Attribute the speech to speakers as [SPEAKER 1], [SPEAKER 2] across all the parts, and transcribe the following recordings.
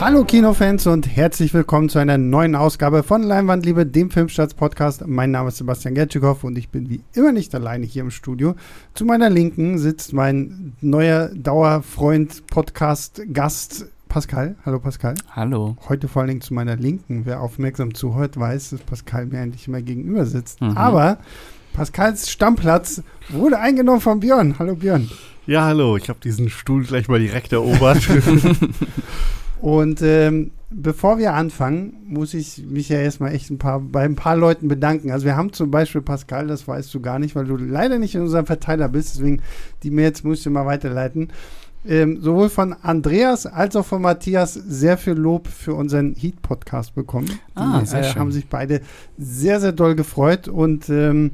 [SPEAKER 1] Hallo Kinofans und herzlich willkommen zu einer neuen Ausgabe von Leinwandliebe, dem Filmstarts-Podcast. Mein Name ist Sebastian Gertschikow und ich bin wie immer nicht alleine hier im Studio. Zu meiner Linken sitzt mein neuer Dauerfreund, Podcast-Gast Pascal. Hallo Pascal.
[SPEAKER 2] Hallo.
[SPEAKER 1] Heute vor allen Dingen zu meiner Linken. Wer aufmerksam zuhört, weiß, dass Pascal mir eigentlich immer gegenüber sitzt. Mhm. Aber Pascals Stammplatz wurde eingenommen von Björn. Hallo Björn.
[SPEAKER 3] Ja, hallo. Ich habe diesen Stuhl gleich mal direkt erobert.
[SPEAKER 1] Und ähm, bevor wir anfangen, muss ich mich ja erstmal echt ein paar, bei ein paar Leuten bedanken. Also wir haben zum Beispiel Pascal, das weißt du gar nicht, weil du leider nicht in unserem Verteiler bist, deswegen die Mails musst du mal weiterleiten. Ähm, sowohl von Andreas als auch von Matthias sehr viel Lob für unseren Heat-Podcast bekommen.
[SPEAKER 2] Ah, sehr
[SPEAKER 1] äh, haben sich beide sehr, sehr doll gefreut und ähm,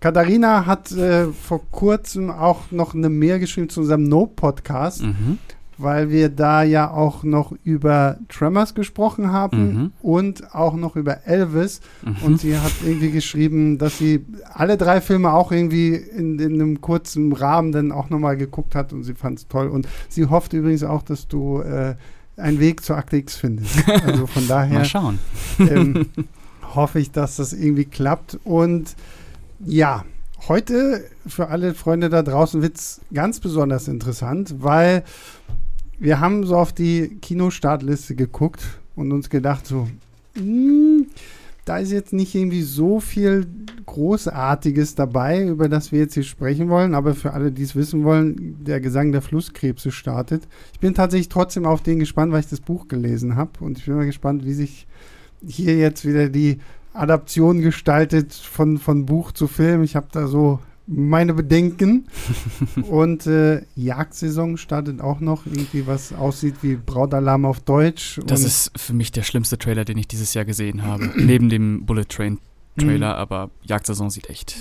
[SPEAKER 1] Katharina hat äh, vor kurzem auch noch eine Mail geschrieben zu unserem No-Podcast.
[SPEAKER 2] Mhm.
[SPEAKER 1] Weil wir da ja auch noch über Tremors gesprochen haben
[SPEAKER 2] Mhm.
[SPEAKER 1] und auch noch über Elvis.
[SPEAKER 2] Mhm.
[SPEAKER 1] Und sie hat irgendwie geschrieben, dass sie alle drei Filme auch irgendwie in, in einem kurzen Rahmen dann auch nochmal geguckt hat und sie fand es toll. Und sie hofft übrigens auch, dass du äh, einen Weg zur Akte X findest. Also von daher
[SPEAKER 2] Mal schauen.
[SPEAKER 1] ähm, hoffe ich, dass das irgendwie klappt. Und ja, heute für alle Freunde da draußen wird es ganz besonders interessant, weil wir haben so auf die Kinostartliste geguckt und uns gedacht, so, hm, da ist jetzt nicht irgendwie so viel Großartiges dabei, über das wir jetzt hier sprechen wollen, aber für alle, die es wissen wollen, der Gesang der Flusskrebse startet. Ich bin tatsächlich trotzdem auf den gespannt, weil ich das Buch gelesen habe und ich bin mal gespannt, wie sich hier jetzt wieder die Adaption gestaltet von, von Buch zu Film. Ich habe da so meine Bedenken. Und äh, Jagdsaison startet auch noch irgendwie, was aussieht wie Brautalarm auf Deutsch.
[SPEAKER 2] Das
[SPEAKER 1] und
[SPEAKER 2] ist für mich der schlimmste Trailer, den ich dieses Jahr gesehen habe. Neben dem Bullet Train Trailer,
[SPEAKER 1] Mhm.
[SPEAKER 2] aber Jagdsaison sieht echt.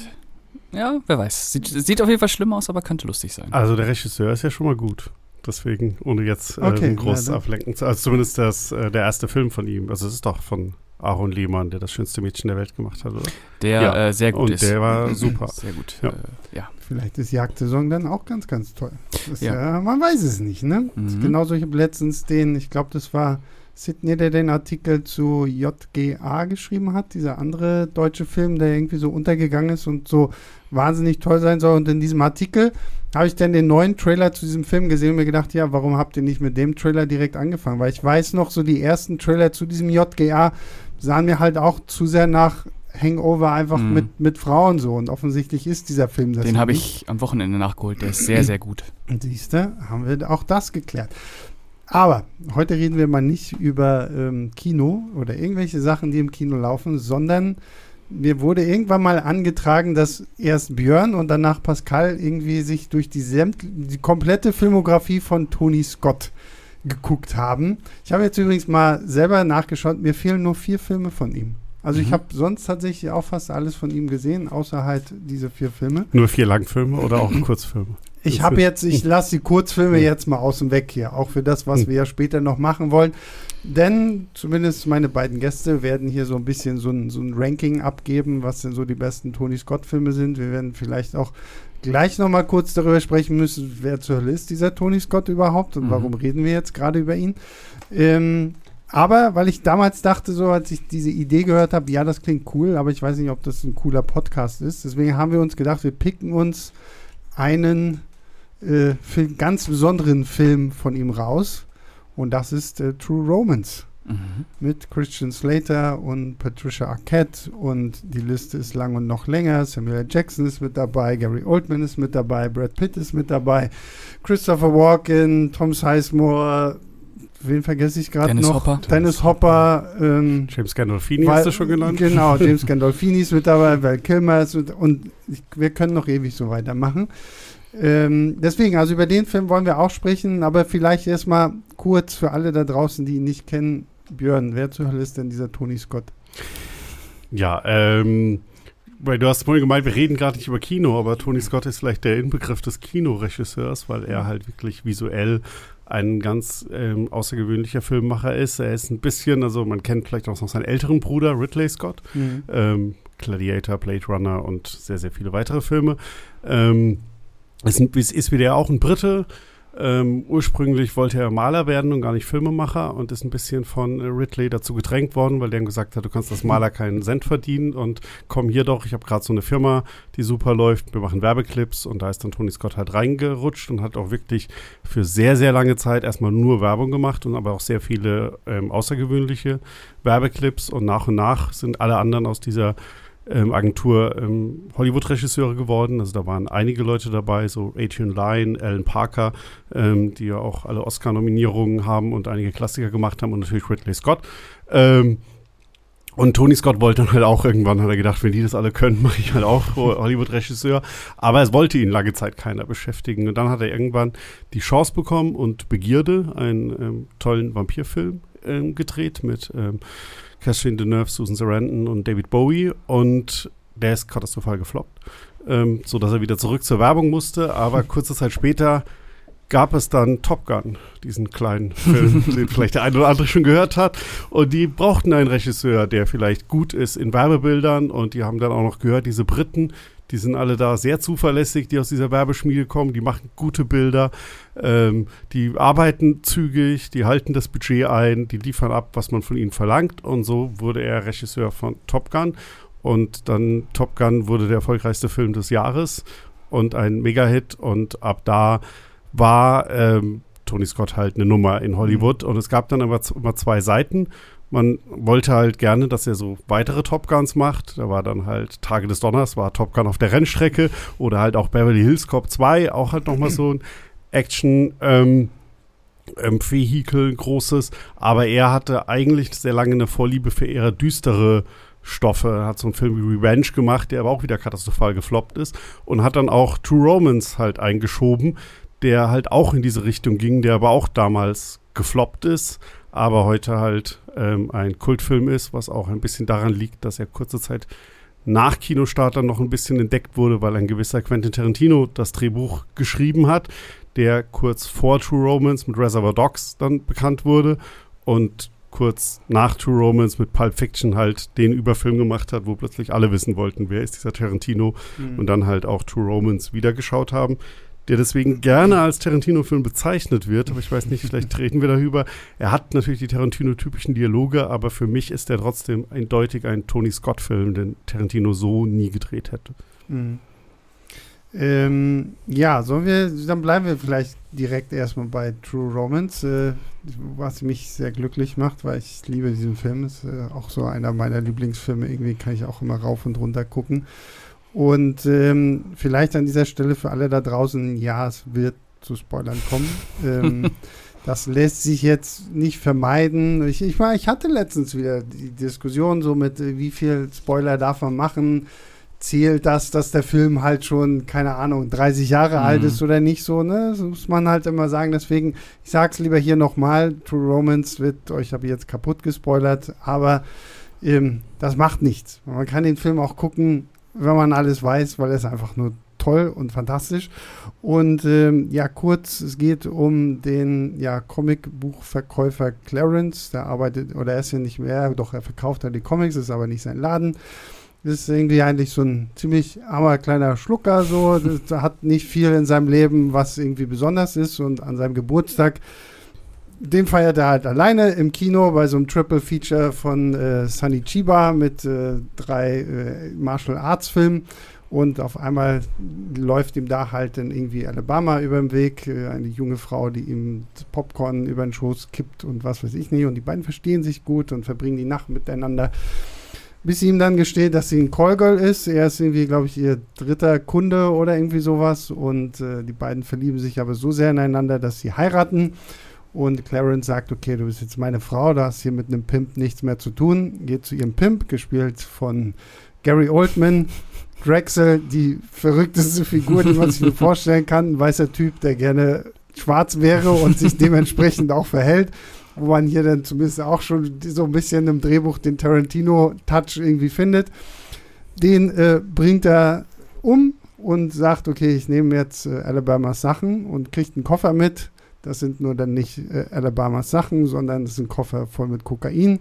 [SPEAKER 2] Ja, wer weiß. Sieht, sieht auf jeden Fall schlimm aus, aber könnte lustig sein.
[SPEAKER 3] Also der Regisseur ist ja schon mal gut. Deswegen, ohne jetzt äh,
[SPEAKER 1] Okay,
[SPEAKER 3] groß
[SPEAKER 1] ja,
[SPEAKER 3] ablenken zu. Also zumindest das, äh, der erste Film von ihm. Also es ist doch von Aaron Lehmann, der das schönste Mädchen der Welt gemacht hat, oder?
[SPEAKER 2] Der
[SPEAKER 3] Ja,
[SPEAKER 2] äh, sehr gut
[SPEAKER 3] Und
[SPEAKER 2] ist.
[SPEAKER 3] der war super.
[SPEAKER 2] Sehr gut.
[SPEAKER 3] Ja.
[SPEAKER 2] Äh, ja.
[SPEAKER 1] vielleicht ist Jagdsaison dann auch ganz, ganz toll.
[SPEAKER 2] Ja.
[SPEAKER 1] man weiß es nicht, ne?
[SPEAKER 2] Mhm.
[SPEAKER 1] Genauso, ich habe letztens den, ich glaube, das war Sidney, der den Artikel zu JGA geschrieben hat, dieser andere deutsche Film, der irgendwie so untergegangen ist und so wahnsinnig toll sein soll. Und in diesem Artikel habe ich dann den neuen Trailer zu diesem Film gesehen und mir gedacht, ja, warum habt ihr nicht mit dem Trailer direkt angefangen? Weil ich weiß noch, so die ersten Trailer zu diesem JGA sahen mir halt auch zu sehr nach Hangover einfach
[SPEAKER 2] Mhm.
[SPEAKER 1] mit, mit Frauen so. Und offensichtlich ist dieser Film das
[SPEAKER 2] Den habe ich am Wochenende nachgeholt. Der ist sehr, sehr gut.
[SPEAKER 1] Und siehst du, haben wir auch das geklärt. Aber heute reden wir mal nicht über ähm, Kino oder irgendwelche Sachen, die im Kino laufen, sondern mir wurde irgendwann mal angetragen, dass erst Björn und danach Pascal irgendwie sich durch die, die komplette Filmografie von Tony Scott geguckt haben. Ich habe jetzt übrigens mal selber nachgeschaut, mir fehlen nur vier Filme von ihm. Also ich
[SPEAKER 2] Mhm.
[SPEAKER 1] habe sonst tatsächlich auch fast alles von ihm gesehen, außer halt diese vier Filme.
[SPEAKER 3] Nur vier Langfilme oder auch Kurzfilme?
[SPEAKER 1] Ich habe jetzt, ich lasse die Kurzfilme
[SPEAKER 3] Hm.
[SPEAKER 1] jetzt mal außen weg hier, auch für das, was
[SPEAKER 3] Hm.
[SPEAKER 1] wir ja später noch machen wollen. Denn zumindest meine beiden Gäste werden hier so ein bisschen so ein, so ein Ranking abgeben, was denn so die besten Tony Scott-Filme sind. Wir werden vielleicht auch gleich noch mal kurz darüber sprechen müssen, wer zur Hölle ist dieser Tony Scott überhaupt und
[SPEAKER 2] Mhm.
[SPEAKER 1] warum reden wir jetzt gerade über ihn. Ähm, aber weil ich damals dachte, so als ich diese Idee gehört habe, ja, das klingt cool, aber ich weiß nicht, ob das ein cooler Podcast ist. Deswegen haben wir uns gedacht, wir picken uns einen äh, Film, ganz besonderen Film von ihm raus. Und das ist äh, True Romance
[SPEAKER 2] Mhm.
[SPEAKER 1] mit Christian Slater und Patricia Arquette. Und die Liste ist lang und noch länger. Samuel L. Jackson ist mit dabei, Gary Oldman ist mit dabei, Brad Pitt ist mit dabei, Christopher Walken, Tom Sizemore. Wen vergesse ich gerade
[SPEAKER 2] Dennis
[SPEAKER 1] noch?
[SPEAKER 2] Hopper.
[SPEAKER 1] Dennis Hopper. Ähm,
[SPEAKER 3] James Gandolfini
[SPEAKER 1] weil-
[SPEAKER 3] hast du schon genannt?
[SPEAKER 1] Genau, James Gandolfini ist mit dabei, Val Kilmer ist mit, und ich, wir können noch ewig so weitermachen. Ähm, deswegen, also über den Film wollen wir auch sprechen, aber vielleicht erstmal kurz für alle da draußen, die ihn nicht kennen. Björn, wer zur Hölle ist denn dieser Tony Scott?
[SPEAKER 3] Ja, ähm, weil du hast vorhin gemeint, wir reden gerade nicht über Kino, aber Tony Scott ist vielleicht der Inbegriff des Kinoregisseurs, weil er halt wirklich visuell ein ganz ähm, außergewöhnlicher Filmmacher ist. Er ist ein bisschen, also man kennt vielleicht auch noch seinen älteren Bruder, Ridley Scott, ähm, Gladiator, Blade Runner und sehr, sehr viele weitere Filme. Ähm, ist ist wieder auch ein Brite Ähm, ursprünglich wollte er Maler werden und gar nicht Filmemacher und ist ein bisschen von Ridley dazu gedrängt worden, weil der ihm gesagt hat, du kannst als Maler keinen Cent verdienen und komm hier doch, ich habe gerade so eine Firma, die super läuft, wir machen Werbeclips und da ist dann Tony Scott halt reingerutscht und hat auch wirklich für sehr, sehr lange Zeit erstmal nur Werbung gemacht und aber auch sehr viele ähm, außergewöhnliche Werbeclips und nach und nach sind alle anderen aus dieser ähm, Agentur ähm, Hollywood-Regisseure geworden. Also da waren einige Leute dabei, so Adrian Lyne, Alan Parker, ähm, die ja auch alle Oscar-Nominierungen haben und einige Klassiker gemacht haben und natürlich Ridley Scott. Ähm, und Tony Scott wollte dann halt auch irgendwann, hat er gedacht, wenn die das alle können, mache ich halt auch Hollywood-Regisseur. Aber es wollte ihn lange Zeit keiner beschäftigen. Und dann hat er irgendwann die Chance bekommen und Begierde, einen ähm, tollen Vampirfilm ähm, gedreht mit Catherine Deneuve, Susan Sarandon und David Bowie und der ist katastrophal gefloppt, ähm, so dass er wieder zurück zur Werbung musste. Aber kurze Zeit später gab es dann Top Gun, diesen kleinen Film, den vielleicht der eine oder andere schon gehört hat. Und die brauchten einen Regisseur, der vielleicht gut ist in Werbebildern. Und die haben dann auch noch gehört, diese Briten, die sind alle da sehr zuverlässig, die aus dieser Werbeschmiede kommen, die machen gute Bilder, ähm, die arbeiten zügig, die halten das Budget ein, die liefern ab, was man von ihnen verlangt. Und so wurde er Regisseur von Top Gun. Und dann Top Gun wurde der erfolgreichste Film des Jahres und ein Mega-Hit. Und ab da war ähm, Tony Scott halt eine Nummer in Hollywood. Mhm. Und es gab dann aber immer zwei Seiten. Man wollte halt gerne, dass er so weitere Top Guns macht. Da war dann halt Tage des Donners, war Top Gun auf der Rennstrecke oder halt auch Beverly Hills Cop 2, auch halt nochmal so ein Action, ähm, ähm, Vehikel, großes. Aber er hatte eigentlich sehr lange eine Vorliebe für eher düstere Stoffe. Er hat so einen Film wie Revenge gemacht, der aber auch wieder katastrophal gefloppt ist. Und hat dann auch True Romance halt eingeschoben, der halt auch in diese Richtung ging, der aber auch damals gefloppt ist aber heute halt ähm, ein Kultfilm ist, was auch ein bisschen daran liegt, dass er kurze Zeit nach Kinostart dann noch ein bisschen entdeckt wurde, weil ein gewisser Quentin Tarantino das Drehbuch geschrieben hat, der kurz vor True Romance mit Reservoir Dogs dann bekannt wurde und kurz nach True Romance mit Pulp Fiction halt den Überfilm gemacht hat, wo plötzlich alle wissen wollten, wer ist dieser Tarantino mhm. und dann halt auch True Romance wiedergeschaut haben der deswegen gerne als Tarantino-Film bezeichnet wird, aber ich weiß nicht, vielleicht reden wir darüber. Er hat natürlich die Tarantino-typischen Dialoge, aber für mich ist er trotzdem eindeutig ein Tony Scott-Film, den Tarantino so nie gedreht hätte. Mhm.
[SPEAKER 1] Ähm, ja, sollen wir, dann bleiben wir vielleicht direkt erstmal bei True Romance, äh, was mich sehr glücklich macht, weil ich liebe diesen Film. Ist äh, auch so einer meiner Lieblingsfilme. Irgendwie kann ich auch immer rauf und runter gucken. Und ähm, vielleicht an dieser Stelle für alle da draußen, ja, es wird zu Spoilern kommen. ähm, das lässt sich jetzt nicht vermeiden. Ich, ich, ich hatte letztens wieder die Diskussion so mit, äh, wie viel Spoiler darf man machen? Zählt das, dass der Film halt schon, keine Ahnung, 30 Jahre mhm. alt ist oder nicht so, ne? Das muss man halt immer sagen. Deswegen, ich sag's lieber hier nochmal, True Romance wird euch habe ich jetzt kaputt gespoilert, aber ähm, das macht nichts. Man kann den Film auch gucken, wenn man alles weiß, weil es einfach nur toll und fantastisch. Und ähm, ja, kurz, es geht um den ja, Comicbuchverkäufer Clarence. Der arbeitet, oder er ist ja nicht mehr, doch er verkauft ja die Comics, ist aber nicht sein Laden. Ist irgendwie eigentlich so ein ziemlich armer kleiner Schlucker, so. Das hat nicht viel in seinem Leben, was irgendwie besonders ist. Und an seinem Geburtstag den feiert er halt alleine im Kino bei so einem Triple Feature von äh, Sunny Chiba mit äh, drei äh, Martial Arts Filmen. Und auf einmal läuft ihm da halt dann irgendwie Alabama über den Weg, äh, eine junge Frau, die ihm Popcorn über den Schoß kippt und was weiß ich nicht. Und die beiden verstehen sich gut und verbringen die Nacht miteinander. Bis sie ihm dann gesteht, dass sie ein Callgirl ist. Er ist irgendwie, glaube ich, ihr dritter Kunde oder irgendwie sowas. Und äh, die beiden verlieben sich aber so sehr ineinander, dass sie heiraten. Und Clarence sagt, okay, du bist jetzt meine Frau, du hast hier mit einem Pimp nichts mehr zu tun. Geht zu ihrem Pimp, gespielt von Gary Oldman. Drexel, die verrückteste Figur, die man sich nur vorstellen kann. Ein weißer Typ, der gerne schwarz wäre und sich dementsprechend auch verhält. Wo man hier dann zumindest auch schon so ein bisschen im Drehbuch den Tarantino-Touch irgendwie findet. Den äh, bringt er um und sagt, okay, ich nehme jetzt äh, Alabamas Sachen und kriegt einen Koffer mit, das sind nur dann nicht äh, Alabamas Sachen, sondern das sind Koffer voll mit Kokain.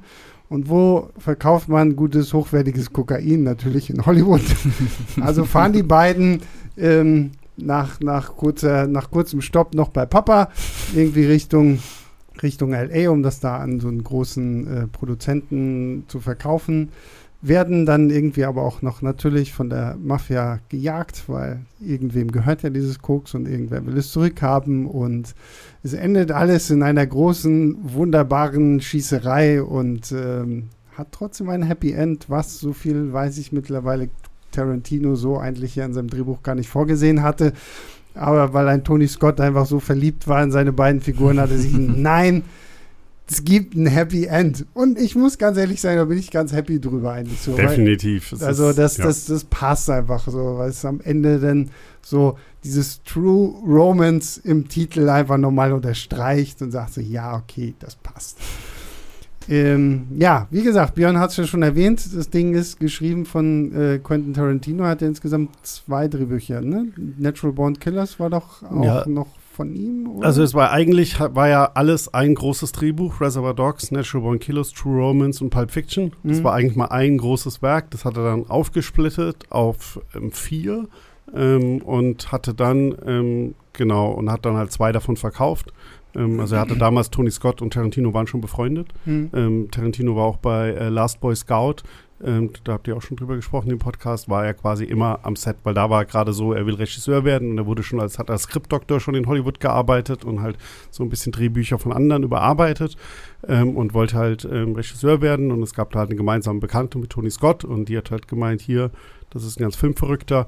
[SPEAKER 1] Und wo verkauft man gutes, hochwertiges Kokain? Natürlich in Hollywood. also fahren die beiden ähm, nach, nach, kurzer, nach kurzem Stopp noch bei Papa, irgendwie Richtung, Richtung LA, um das da an so einen großen äh, Produzenten zu verkaufen werden dann irgendwie aber auch noch natürlich von der Mafia gejagt, weil irgendwem gehört ja dieses Koks und irgendwer will es zurückhaben und es endet alles in einer großen, wunderbaren Schießerei und ähm, hat trotzdem ein Happy End, was so viel weiß ich mittlerweile Tarantino so eigentlich hier in seinem Drehbuch gar nicht vorgesehen hatte. Aber weil ein Tony Scott einfach so verliebt war in seine beiden Figuren, hatte sich nein, es gibt ein Happy End. Und ich muss ganz ehrlich sein, da bin ich ganz happy drüber eigentlich so.
[SPEAKER 3] Definitiv.
[SPEAKER 1] Weil, also das, ja. das, das passt einfach so, weil es am Ende dann so dieses True Romance im Titel einfach nochmal unterstreicht und sagt so, ja, okay, das passt. Ähm, ja, wie gesagt, Björn hat es ja schon erwähnt. Das Ding ist geschrieben von äh, Quentin Tarantino. Hat er insgesamt zwei Drehbücher. Ne? Natural Born Killers war doch auch ja. noch von ihm?
[SPEAKER 3] Oder? Also es war eigentlich, war ja alles ein großes Drehbuch, Reservoir Dogs, Natural Born Killers, True Romance und Pulp Fiction. Das mhm. war eigentlich mal ein großes Werk, das hat er dann aufgesplittet auf ähm, vier ähm, und hatte dann, ähm, genau, und hat dann halt zwei davon verkauft. Ähm, also er hatte damals Tony Scott und Tarantino waren schon befreundet. Mhm. Ähm, Tarantino war auch bei äh, Last Boy Scout ähm, da habt ihr auch schon drüber gesprochen im Podcast, war er quasi immer am Set, weil da war gerade so, er will Regisseur werden und er wurde schon als, hat als Skriptdoktor schon in Hollywood gearbeitet und halt so ein bisschen Drehbücher von anderen überarbeitet ähm, und wollte halt ähm, Regisseur werden und es gab da halt eine gemeinsame Bekannte mit Tony Scott und die hat halt gemeint, hier, das ist ein ganz Filmverrückter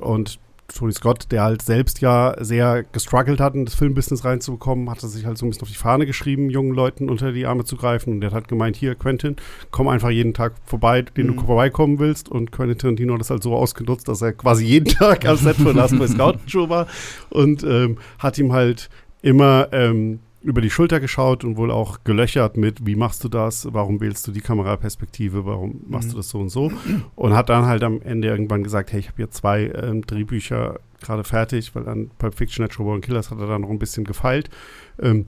[SPEAKER 3] und Tony Scott, der halt selbst ja sehr gestruggelt hat, in das Filmbusiness reinzubekommen, hat er sich halt so ein bisschen auf die Fahne geschrieben, jungen Leuten unter die Arme zu greifen. Und der hat halt gemeint, hier, Quentin, komm einfach jeden Tag vorbei, den mhm. du vorbeikommen willst. Und Quentin Tarantino hat das halt so ausgenutzt, dass er quasi jeden Tag am Set von Last Boy Scout Show war und ähm, hat ihm halt immer ähm, über die Schulter geschaut und wohl auch gelöchert mit, wie machst du das, warum wählst du die Kameraperspektive, warum machst mhm. du das so und so. Und hat dann halt am Ende irgendwann gesagt, hey, ich habe hier zwei ähm, Drehbücher gerade fertig, weil an Pulp Fiction, Natural Born Killers hat er dann noch ein bisschen gefeilt. Ähm,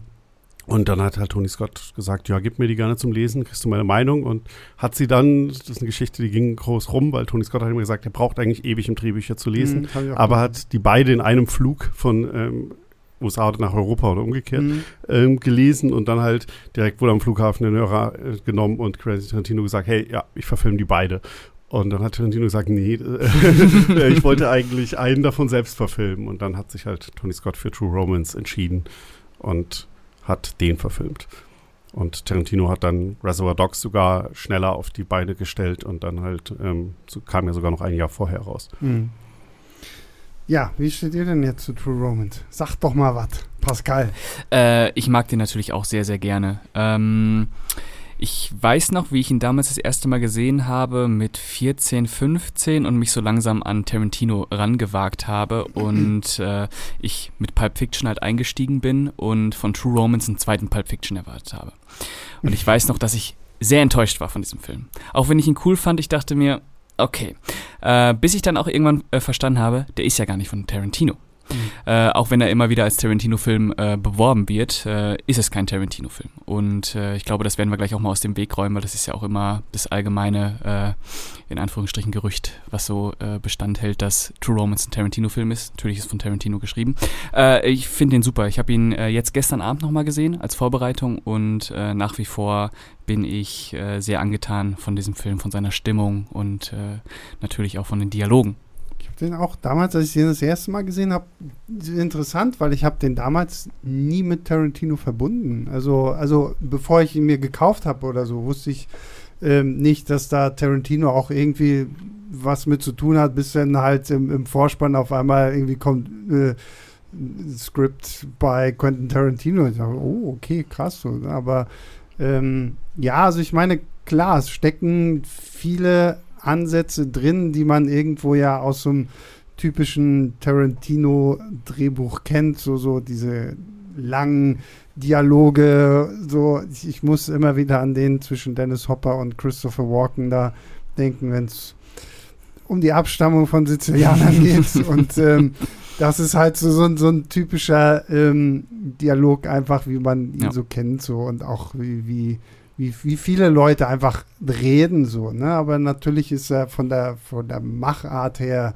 [SPEAKER 3] und dann hat halt Tony Scott gesagt, ja, gib mir die gerne zum Lesen, kriegst du meine Meinung. Und hat sie dann, das ist eine Geschichte, die ging groß rum, weil Tony Scott hat immer gesagt, er braucht eigentlich ewig, um Drehbücher zu lesen. Mhm, aber hat die beide in einem Flug von ähm, USA oder nach Europa oder umgekehrt mhm. ähm, gelesen und dann halt direkt wohl am Flughafen den Hörer äh, genommen und Crazy Tarantino gesagt, hey, ja, ich verfilme die beide. Und dann hat Tarantino gesagt, nee, äh, ich wollte eigentlich einen davon selbst verfilmen. Und dann hat sich halt Tony Scott für True Romance entschieden und hat den verfilmt. Und Tarantino hat dann Reservoir Dogs sogar schneller auf die Beine gestellt und dann halt ähm, so kam ja sogar noch ein Jahr vorher raus. Mhm.
[SPEAKER 1] Ja, wie steht ihr denn jetzt zu True Romance? Sag doch mal was, Pascal.
[SPEAKER 2] Äh, ich mag den natürlich auch sehr, sehr gerne. Ähm, ich weiß noch, wie ich ihn damals das erste Mal gesehen habe mit 14, 15 und mich so langsam an Tarantino rangewagt habe und äh, ich mit Pulp Fiction halt eingestiegen bin und von True Romance einen zweiten Pulp Fiction erwartet habe. Und ich weiß noch, dass ich sehr enttäuscht war von diesem Film. Auch wenn ich ihn cool fand, ich dachte mir, okay. Äh, bis ich dann auch irgendwann äh, verstanden habe, der ist ja gar nicht von Tarantino. Mhm. Äh, auch wenn er immer wieder als Tarantino-Film äh, beworben wird, äh, ist es kein Tarantino-Film. Und äh, ich glaube, das werden wir gleich auch mal aus dem Weg räumen, weil das ist ja auch immer das allgemeine, äh, in Anführungsstrichen, Gerücht, was so äh, Bestand hält, dass True Romance ein Tarantino-Film ist. Natürlich ist es von Tarantino geschrieben. ich finde den super. Ich habe ihn jetzt gestern Abend nochmal gesehen als Vorbereitung und nach wie vor bin ich sehr angetan von diesem Film, von seiner Stimmung und natürlich auch von den Dialogen
[SPEAKER 1] den auch damals, als ich den das erste Mal gesehen habe, interessant, weil ich habe den damals nie mit Tarantino verbunden. Also, also bevor ich ihn mir gekauft habe oder so, wusste ich ähm, nicht, dass da Tarantino auch irgendwie was mit zu tun hat, bis dann halt im, im Vorspann auf einmal irgendwie kommt äh, Skript bei Quentin Tarantino. Ich dachte, oh, okay, krass. Aber ähm, ja, also ich meine, klar, es stecken viele Ansätze drin, die man irgendwo ja aus so einem typischen Tarantino-Drehbuch kennt, so, so diese langen Dialoge, so, ich, ich, muss immer wieder an den zwischen Dennis Hopper und Christopher Walken da denken, wenn es um die Abstammung von Sizilianern geht. Und ähm, das ist halt so, so, ein, so ein typischer ähm, Dialog einfach, wie man ihn ja. so kennt, so. Und auch wie, wie wie, wie viele Leute einfach reden so, ne? Aber natürlich ist er von der, von der Machart her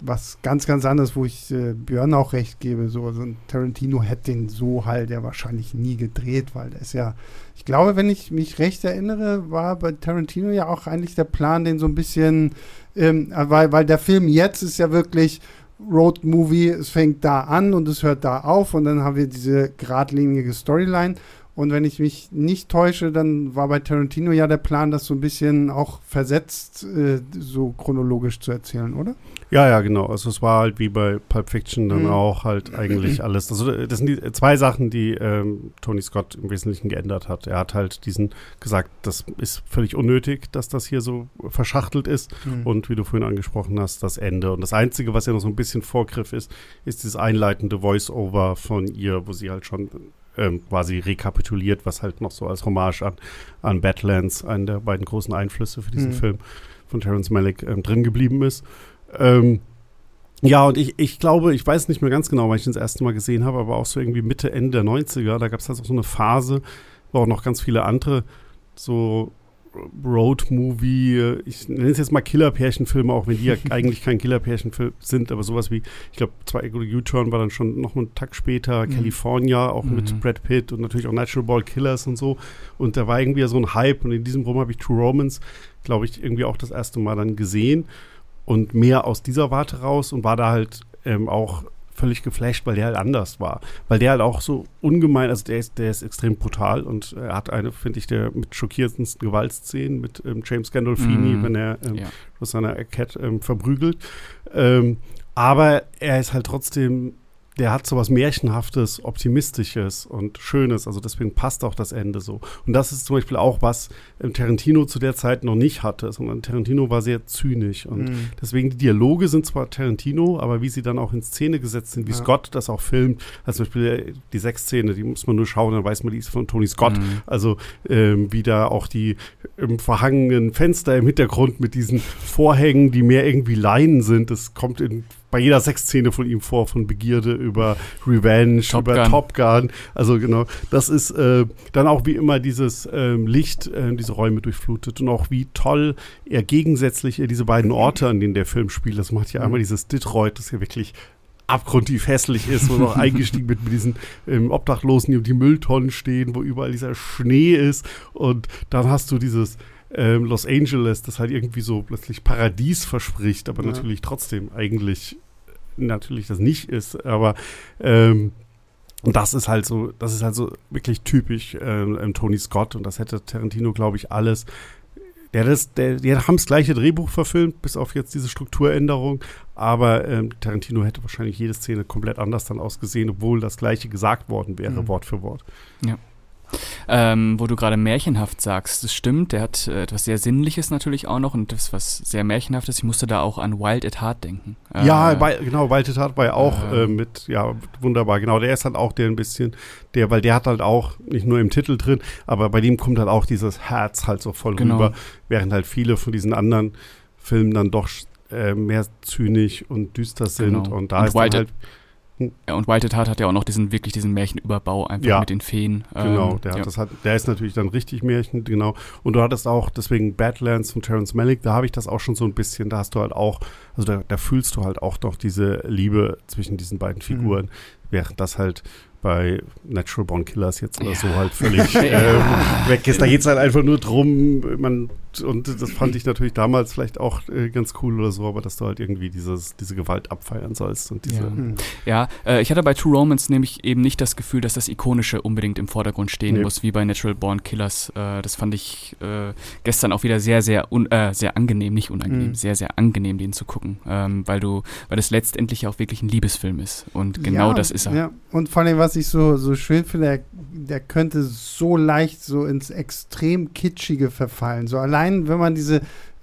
[SPEAKER 1] was ganz, ganz anderes, wo ich äh, Björn auch recht gebe. So, so ein Tarantino hätte den so halt ja wahrscheinlich nie gedreht, weil der ist ja, ich glaube, wenn ich mich recht erinnere, war bei Tarantino ja auch eigentlich der Plan, den so ein bisschen, ähm, weil, weil der Film jetzt ist ja wirklich Road Movie, es fängt da an und es hört da auf und dann haben wir diese geradlinige Storyline. Und wenn ich mich nicht täusche, dann war bei Tarantino ja der Plan, das so ein bisschen auch versetzt, äh, so chronologisch zu erzählen, oder?
[SPEAKER 3] Ja, ja, genau. Also es war halt wie bei Pulp Fiction dann mhm. auch halt eigentlich alles. Also das sind die zwei Sachen, die ähm, Tony Scott im Wesentlichen geändert hat. Er hat halt diesen gesagt, das ist völlig unnötig, dass das hier so verschachtelt ist. Mhm. Und wie du vorhin angesprochen hast, das Ende. Und das Einzige, was ja noch so ein bisschen Vorgriff ist, ist dieses einleitende Voice-Over von ihr, wo sie halt schon ähm, quasi rekapituliert, was halt noch so als Hommage an, an Badlands, einen der beiden großen Einflüsse für diesen mhm. Film von Terrence Malick, ähm, drin geblieben ist. Ähm, ja, und ich, ich glaube, ich weiß nicht mehr ganz genau, weil ich den das erste Mal gesehen habe, aber auch so irgendwie Mitte, Ende der 90er, da gab es halt auch so eine Phase, wo auch noch ganz viele andere so Road-Movie, ich nenne es jetzt mal Killer-Pärchenfilme, auch wenn die ja eigentlich kein Killer-Pärchenfilm sind, aber sowas wie, ich glaube, zwei U-Turn war dann schon noch einen Tag später, mhm. California, auch mhm. mit Brad Pitt und natürlich auch Natural Ball Killers und so. Und da war irgendwie so ein Hype und in diesem Rum habe ich True Romance, glaube ich, irgendwie auch das erste Mal dann gesehen und mehr aus dieser Warte raus und war da halt ähm, auch völlig geflasht, weil der halt anders war. Weil der halt auch so ungemein, also der ist, der ist extrem brutal und er hat eine, finde ich, der mit schockierendsten Gewaltszenen mit ähm, James Gandolfini, mm, wenn er ähm, ja. seiner Cat ähm, verprügelt. Ähm, aber er ist halt trotzdem der hat so was Märchenhaftes, Optimistisches und Schönes. Also deswegen passt auch das Ende so. Und das ist zum Beispiel auch, was ähm, Tarantino zu der Zeit noch nicht hatte, sondern Tarantino war sehr zynisch. Und mhm. deswegen die Dialoge sind zwar Tarantino, aber wie sie dann auch in Szene gesetzt sind, wie ja. Scott das auch filmt. Also zum Beispiel äh, die Sechs-Szene, die muss man nur schauen, dann weiß man, die ist von Tony Scott. Mhm. Also ähm, wie da auch die im verhangenen Fenster im Hintergrund mit diesen Vorhängen, die mehr irgendwie Leinen sind. Das kommt in bei jeder Sexszene von ihm vor, von Begierde über Revenge, Top über Gun. Top Gun. Also genau, das ist äh, dann auch wie immer dieses ähm, Licht, äh, diese Räume durchflutet und auch wie toll er gegensätzlich äh, diese beiden Orte, an denen der Film spielt. Das macht ja einmal dieses Detroit, das ja wirklich abgrundtief hässlich ist, wo noch eingestiegen wird mit diesen ähm, Obdachlosen, die um die Mülltonnen stehen, wo überall dieser Schnee ist. Und dann hast du dieses ähm, Los Angeles, das halt irgendwie so plötzlich Paradies verspricht, aber ja. natürlich trotzdem eigentlich natürlich das nicht ist, aber ähm, und das ist halt so, das ist halt so wirklich typisch ähm, Tony Scott und das hätte Tarantino, glaube ich, alles. Der, das, der, die haben das gleiche Drehbuch verfilmt, bis auf jetzt diese Strukturänderung. Aber ähm, Tarantino hätte wahrscheinlich jede Szene komplett anders dann ausgesehen, obwohl das gleiche gesagt worden wäre, mhm. Wort für Wort.
[SPEAKER 2] Ja. Ähm, wo du gerade märchenhaft sagst, das stimmt, der hat äh, etwas sehr Sinnliches natürlich auch noch und das was sehr märchenhaftes. Ich musste da auch an Wild at Heart denken.
[SPEAKER 3] Äh, ja, genau, Wild at Heart war ja auch äh, mit, ja, wunderbar, genau, der ist halt auch der ein bisschen, der, weil der hat halt auch nicht nur im Titel drin, aber bei dem kommt halt auch dieses Herz halt so voll genau. rüber, während halt viele von diesen anderen Filmen dann doch äh, mehr zynisch und düster sind genau. und da und ist Wild halt
[SPEAKER 2] ja, und Wild at Heart hat ja auch noch diesen wirklich diesen Märchenüberbau einfach ja, mit den Feen.
[SPEAKER 3] Genau, ähm, der, hat ja. das hat, der ist natürlich dann richtig Märchen, genau. Und du hattest auch deswegen Badlands von Terence Malick, da habe ich das auch schon so ein bisschen, da hast du halt auch, also da, da fühlst du halt auch noch diese Liebe zwischen diesen beiden mhm. Figuren, mhm. während das halt bei Natural Born Killers jetzt oder ja. so halt völlig ähm, weg ist. Da geht es halt einfach nur drum, man, und das fand ich natürlich damals vielleicht auch äh, ganz cool oder so, aber dass du halt irgendwie dieses, diese Gewalt abfeiern sollst und diese.
[SPEAKER 2] Ja, ja äh, ich hatte bei True Romance nämlich eben nicht das Gefühl, dass das Ikonische unbedingt im Vordergrund stehen nee. muss, wie bei Natural Born Killers. Äh, das fand ich äh, gestern auch wieder sehr, sehr, un, äh, sehr angenehm, nicht unangenehm, mhm. sehr, sehr angenehm, den zu gucken, ähm, weil du, weil das letztendlich auch wirklich ein Liebesfilm ist. Und genau
[SPEAKER 1] ja,
[SPEAKER 2] das ist er.
[SPEAKER 1] Ja, und vor allem, was ich so, so schön finde, der, der könnte so leicht so ins extrem Kitschige verfallen. So allein, wenn man diese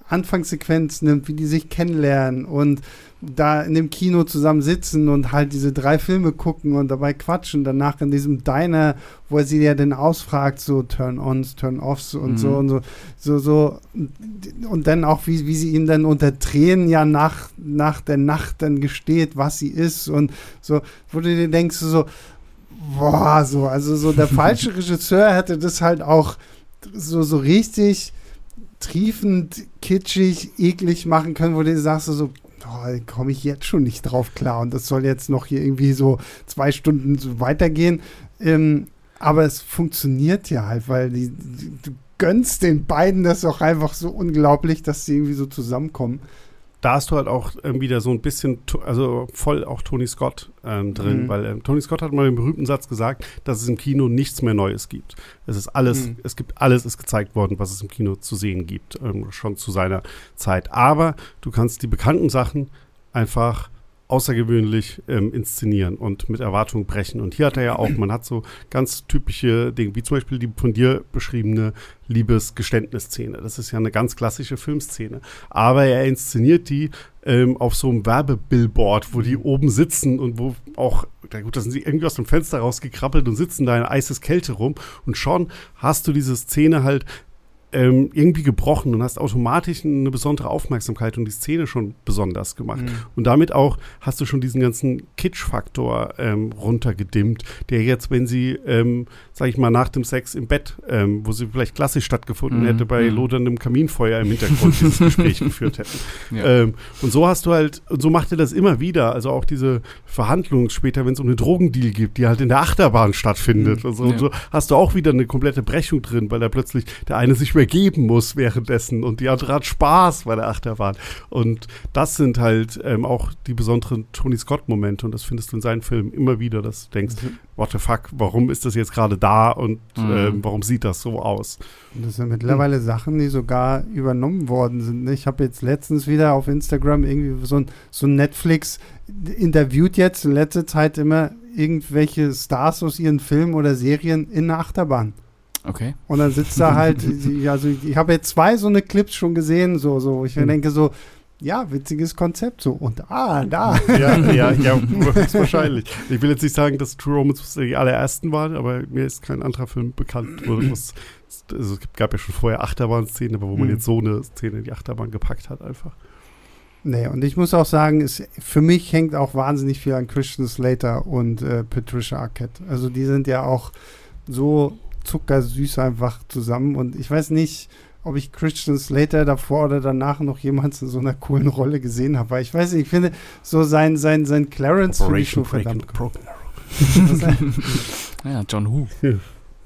[SPEAKER 1] Anfangssequenz nimmt, wie die sich kennenlernen und da in dem Kino zusammen sitzen und halt diese drei Filme gucken und dabei quatschen, danach in diesem Diner, wo er sie ja dann ausfragt, so Turn-ons, Turn-offs und mhm. so und so, so, so und dann auch, wie, wie sie ihn dann unter Tränen ja nach, nach der Nacht dann gesteht, was sie ist und so, wo du dir denkst, so, boah, so, also so der falsche Regisseur hätte das halt auch so, so richtig triefend, kitschig, eklig machen können, wo du sagst so, da komme ich jetzt schon nicht drauf klar. Und das soll jetzt noch hier irgendwie so zwei Stunden so weitergehen. Ähm, aber es funktioniert ja halt, weil die, die, du gönnst den beiden das auch einfach so unglaublich, dass sie irgendwie so zusammenkommen
[SPEAKER 3] da hast du halt auch ähm, wieder so ein bisschen, also voll auch Tony Scott ähm, drin, mhm. weil ähm, Tony Scott hat mal den berühmten Satz gesagt, dass es im Kino nichts mehr Neues gibt. Es ist alles, mhm. es gibt alles ist gezeigt worden, was es im Kino zu sehen gibt, ähm, schon zu seiner Zeit. Aber du kannst die bekannten Sachen einfach außergewöhnlich ähm, inszenieren und mit Erwartungen brechen. Und hier hat er ja auch, man hat so ganz typische Dinge, wie zum Beispiel die von dir beschriebene Liebesgeständnisszene. Das ist ja eine ganz klassische Filmszene. Aber er inszeniert die ähm, auf so einem Werbebillboard, wo die oben sitzen und wo auch, na gut, da sind sie irgendwie aus dem Fenster rausgekrabbelt und sitzen da in eises Kälte rum. Und schon hast du diese Szene halt ähm, irgendwie gebrochen und hast automatisch eine besondere Aufmerksamkeit und die Szene schon besonders gemacht. Mhm. Und damit auch hast du schon diesen ganzen Kitsch-Faktor ähm, runtergedimmt, der jetzt, wenn sie, ähm, sag ich mal, nach dem Sex im Bett, ähm, wo sie vielleicht klassisch stattgefunden mhm. hätte, bei mhm. loderndem Kaminfeuer im Hintergrund dieses Gespräch geführt hätten. Ja. Ähm, und so hast du halt, und so macht er das immer wieder, also auch diese Verhandlungen später, wenn es um einen Drogendeal gibt, die halt in der Achterbahn stattfindet. Mhm. Und, so, ja. und so hast du auch wieder eine komplette Brechung drin, weil da plötzlich der eine sich übergeben muss währenddessen und die andere hat Spaß bei der Achterbahn. Und das sind halt ähm, auch die besonderen Tony Scott-Momente und das findest du in seinen Filmen immer wieder, dass du denkst, mhm. What the fuck, warum ist das jetzt gerade da und mhm. ähm, warum sieht das so aus?
[SPEAKER 1] Das sind mittlerweile mhm. Sachen, die sogar übernommen worden sind. Ne? Ich habe jetzt letztens wieder auf Instagram irgendwie so ein, so ein Netflix interviewt jetzt in letzter Zeit immer irgendwelche Stars aus ihren Filmen oder Serien in der Achterbahn.
[SPEAKER 2] Okay.
[SPEAKER 1] Und dann sitzt da halt, also ich habe jetzt zwei so eine Clips schon gesehen, so, so, ich mhm. denke so, ja, witziges Konzept so. Und ah, da.
[SPEAKER 3] Ja, ja, ja, wahrscheinlich. Ich will jetzt nicht sagen, dass True Romance die allerersten waren, aber mir ist kein anderer Film bekannt, wo was, also es gab ja schon vorher Achterbahn-Szenen, aber wo man mhm. jetzt so eine Szene in die Achterbahn gepackt hat einfach.
[SPEAKER 1] Nee, und ich muss auch sagen, es, für mich hängt auch wahnsinnig viel an Christian Slater und äh, Patricia Arquette. Also die sind ja auch so zuckersüß einfach zusammen. Und ich weiß nicht, ob ich Christian Slater davor oder danach noch jemals in so einer coolen Rolle gesehen habe. Weil ich weiß nicht, ich finde so sein, sein, sein Clarence finde ich schon verdammt cool.
[SPEAKER 2] ja, John Who.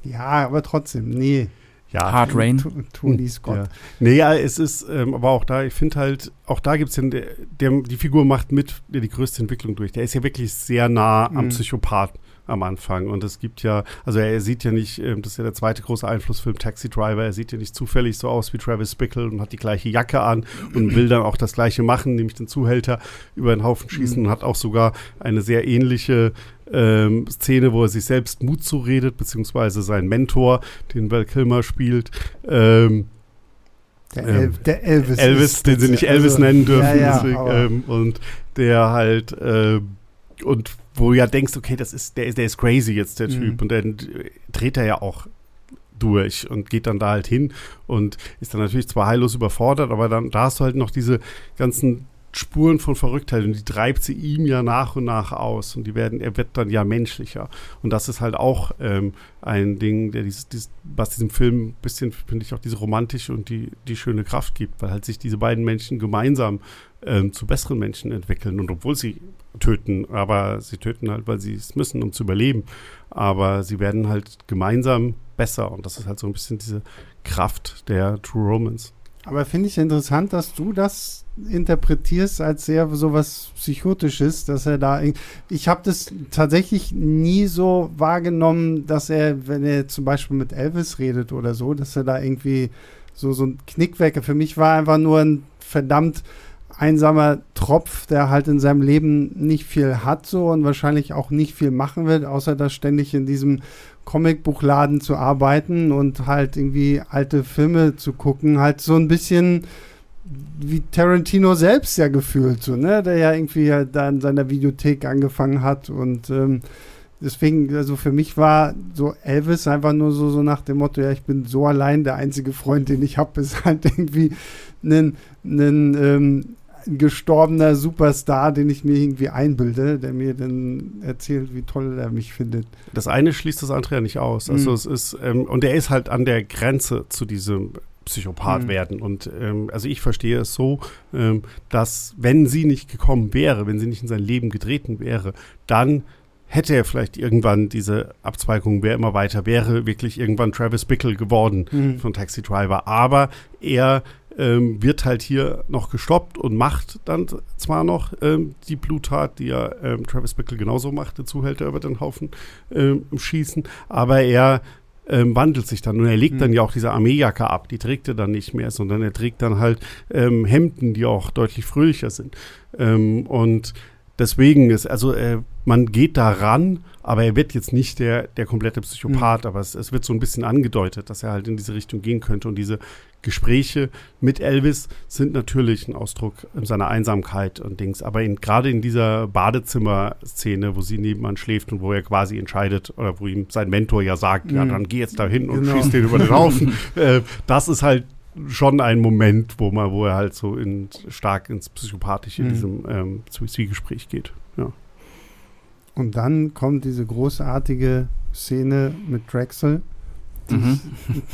[SPEAKER 1] Ja, aber trotzdem, nee.
[SPEAKER 2] Ja, Hard Rain.
[SPEAKER 1] Tony Scott. Ja.
[SPEAKER 3] Nee, ja, es ist, ähm, aber auch da, ich finde halt, auch da gibt es ja, der, der, die Figur macht mit der die größte Entwicklung durch. Der ist ja wirklich sehr nah am mhm. Psychopathen am Anfang. Und es gibt ja, also er, sieht ja nicht, ähm, das ist ja der zweite große Einflussfilm, Taxi Driver, er sieht ja nicht zufällig so aus wie Travis Bickle und hat die gleiche Jacke an und will dann auch das gleiche machen, nämlich den Zuhälter über den Haufen schießen mhm. und hat auch sogar eine sehr ähnliche ähm, Szene, wo er sich selbst Mut zuredet, beziehungsweise sein Mentor, den Val Kilmer spielt. Ähm,
[SPEAKER 1] der, El ähm, der, Elvis.
[SPEAKER 3] Elvis, den sie nicht Elvis also, nennen dürfen. Ja, ja, deswegen, ähm, und der halt, äh, und wo du ja denkst, okay, das ist, der ist, der ist crazy jetzt, der Typ. Mhm. Und dann dreht er ja auch durch und geht dann da halt hin und ist dann natürlich zwar heillos überfordert, aber dann da hast du halt noch diese ganzen Spuren von Verrücktheit und die treibt sie ihm ja nach und nach aus und die werden, er wird dann ja menschlicher. Und das ist halt auch ähm, ein Ding, der dieses, dieses, was diesem Film ein bisschen, finde ich, auch diese romantische und die, die schöne Kraft gibt, weil halt sich diese beiden Menschen gemeinsam ähm, zu besseren Menschen entwickeln. Und obwohl sie töten, aber sie töten halt, weil sie es müssen, um zu überleben. Aber sie werden halt gemeinsam besser. Und das ist halt so ein bisschen diese Kraft der True Romance.
[SPEAKER 1] Aber finde ich interessant, dass du das interpretierst als sehr sowas Psychotisches, dass er da. Ich habe das tatsächlich nie so wahrgenommen, dass er, wenn er zum Beispiel mit Elvis redet oder so, dass er da irgendwie so, so ein Knickwecker. Für mich war einfach nur ein verdammt einsamer Tropf, der halt in seinem Leben nicht viel hat so und wahrscheinlich auch nicht viel machen wird, außer da ständig in diesem Comicbuchladen zu arbeiten und halt irgendwie alte Filme zu gucken. Halt so ein bisschen wie Tarantino selbst ja gefühlt, so, ne? Der ja irgendwie ja da in seiner Videothek angefangen hat und ähm, deswegen, also für mich war so Elvis einfach nur so, so nach dem Motto, ja, ich bin so allein, der einzige Freund, den ich habe, ist halt irgendwie ein, ein ähm, gestorbener Superstar, den ich mir irgendwie einbilde, der mir dann erzählt, wie toll er mich findet.
[SPEAKER 3] Das eine schließt das andere ja nicht aus. Also mhm. es ist, ähm, und er ist halt an der Grenze zu diesem Psychopath mhm. werden. Und ähm, also ich verstehe es so, ähm, dass wenn sie nicht gekommen wäre, wenn sie nicht in sein Leben getreten wäre, dann hätte er vielleicht irgendwann diese Abzweigung, wer immer weiter wäre, wirklich irgendwann Travis Bickle geworden mhm. von Taxi Driver. Aber er ähm, wird halt hier noch gestoppt und macht dann zwar noch ähm, die Bluttat, die ja ähm, Travis Bickle genauso macht, der Zuhälter über den Haufen ähm, schießen, aber er ähm, wandelt sich dann und er legt mhm. dann ja auch diese Armeejacke ab, die trägt er dann nicht mehr, sondern er trägt dann halt ähm, Hemden, die auch deutlich fröhlicher sind. und deswegen ist, also äh, man geht da ran, aber er wird jetzt nicht der, der komplette Psychopath, mhm. aber es, es, wird so ein bisschen angedeutet, dass er halt in diese Richtung gehen könnte. Und diese Gespräche mit Elvis sind natürlich ein Ausdruck seiner Einsamkeit und Dings. Aber gerade in dieser Badezimmer-Szene, wo sie nebenan schläft und wo er quasi entscheidet, oder wo ihm sein Mentor ja sagt, mhm. ja, dann geh jetzt da hin und genau. schieß den über den Haufen, äh, das ist halt schon ein Moment, wo man, wo er halt so in, stark ins Psychopathische in mhm. diesem ähm, Zwiegespräch geht. Ja.
[SPEAKER 1] Und dann kommt diese großartige Szene mit Drexel, die mhm.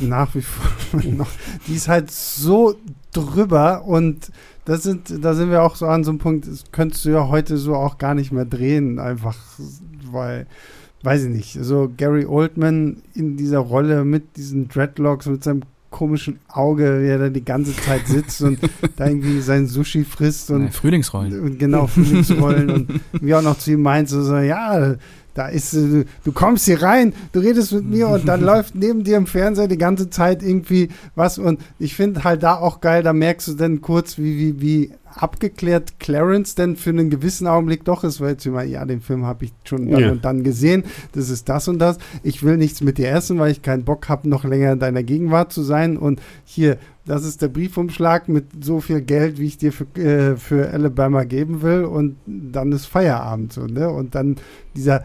[SPEAKER 1] nach wie vor noch, die ist halt so drüber und das sind, da sind wir auch so an so einem Punkt, das könntest du ja heute so auch gar nicht mehr drehen, einfach weil, weiß ich nicht, so Gary Oldman in dieser Rolle mit diesen Dreadlocks, mit seinem komischen Auge, wie er da die ganze Zeit sitzt und da irgendwie sein Sushi frisst und. Ja,
[SPEAKER 2] Frühlingsrollen.
[SPEAKER 1] Und genau, Frühlingsrollen und wie auch noch zu ihm meint, so, so ja, da ist, du, du kommst hier rein, du redest mit mir und dann läuft neben dir im Fernseher die ganze Zeit irgendwie was und ich finde halt da auch geil, da merkst du dann kurz, wie, wie, wie abgeklärt Clarence denn für einen gewissen Augenblick doch ist, weil jetzt immer, ja, den Film habe ich schon dann ja. und dann gesehen, das ist das und das. Ich will nichts mit dir essen, weil ich keinen Bock habe, noch länger in deiner Gegenwart zu sein. Und hier, das ist der Briefumschlag mit so viel Geld, wie ich dir für, äh, für Alabama geben will. Und dann ist Feierabend so, ne? Und dann dieser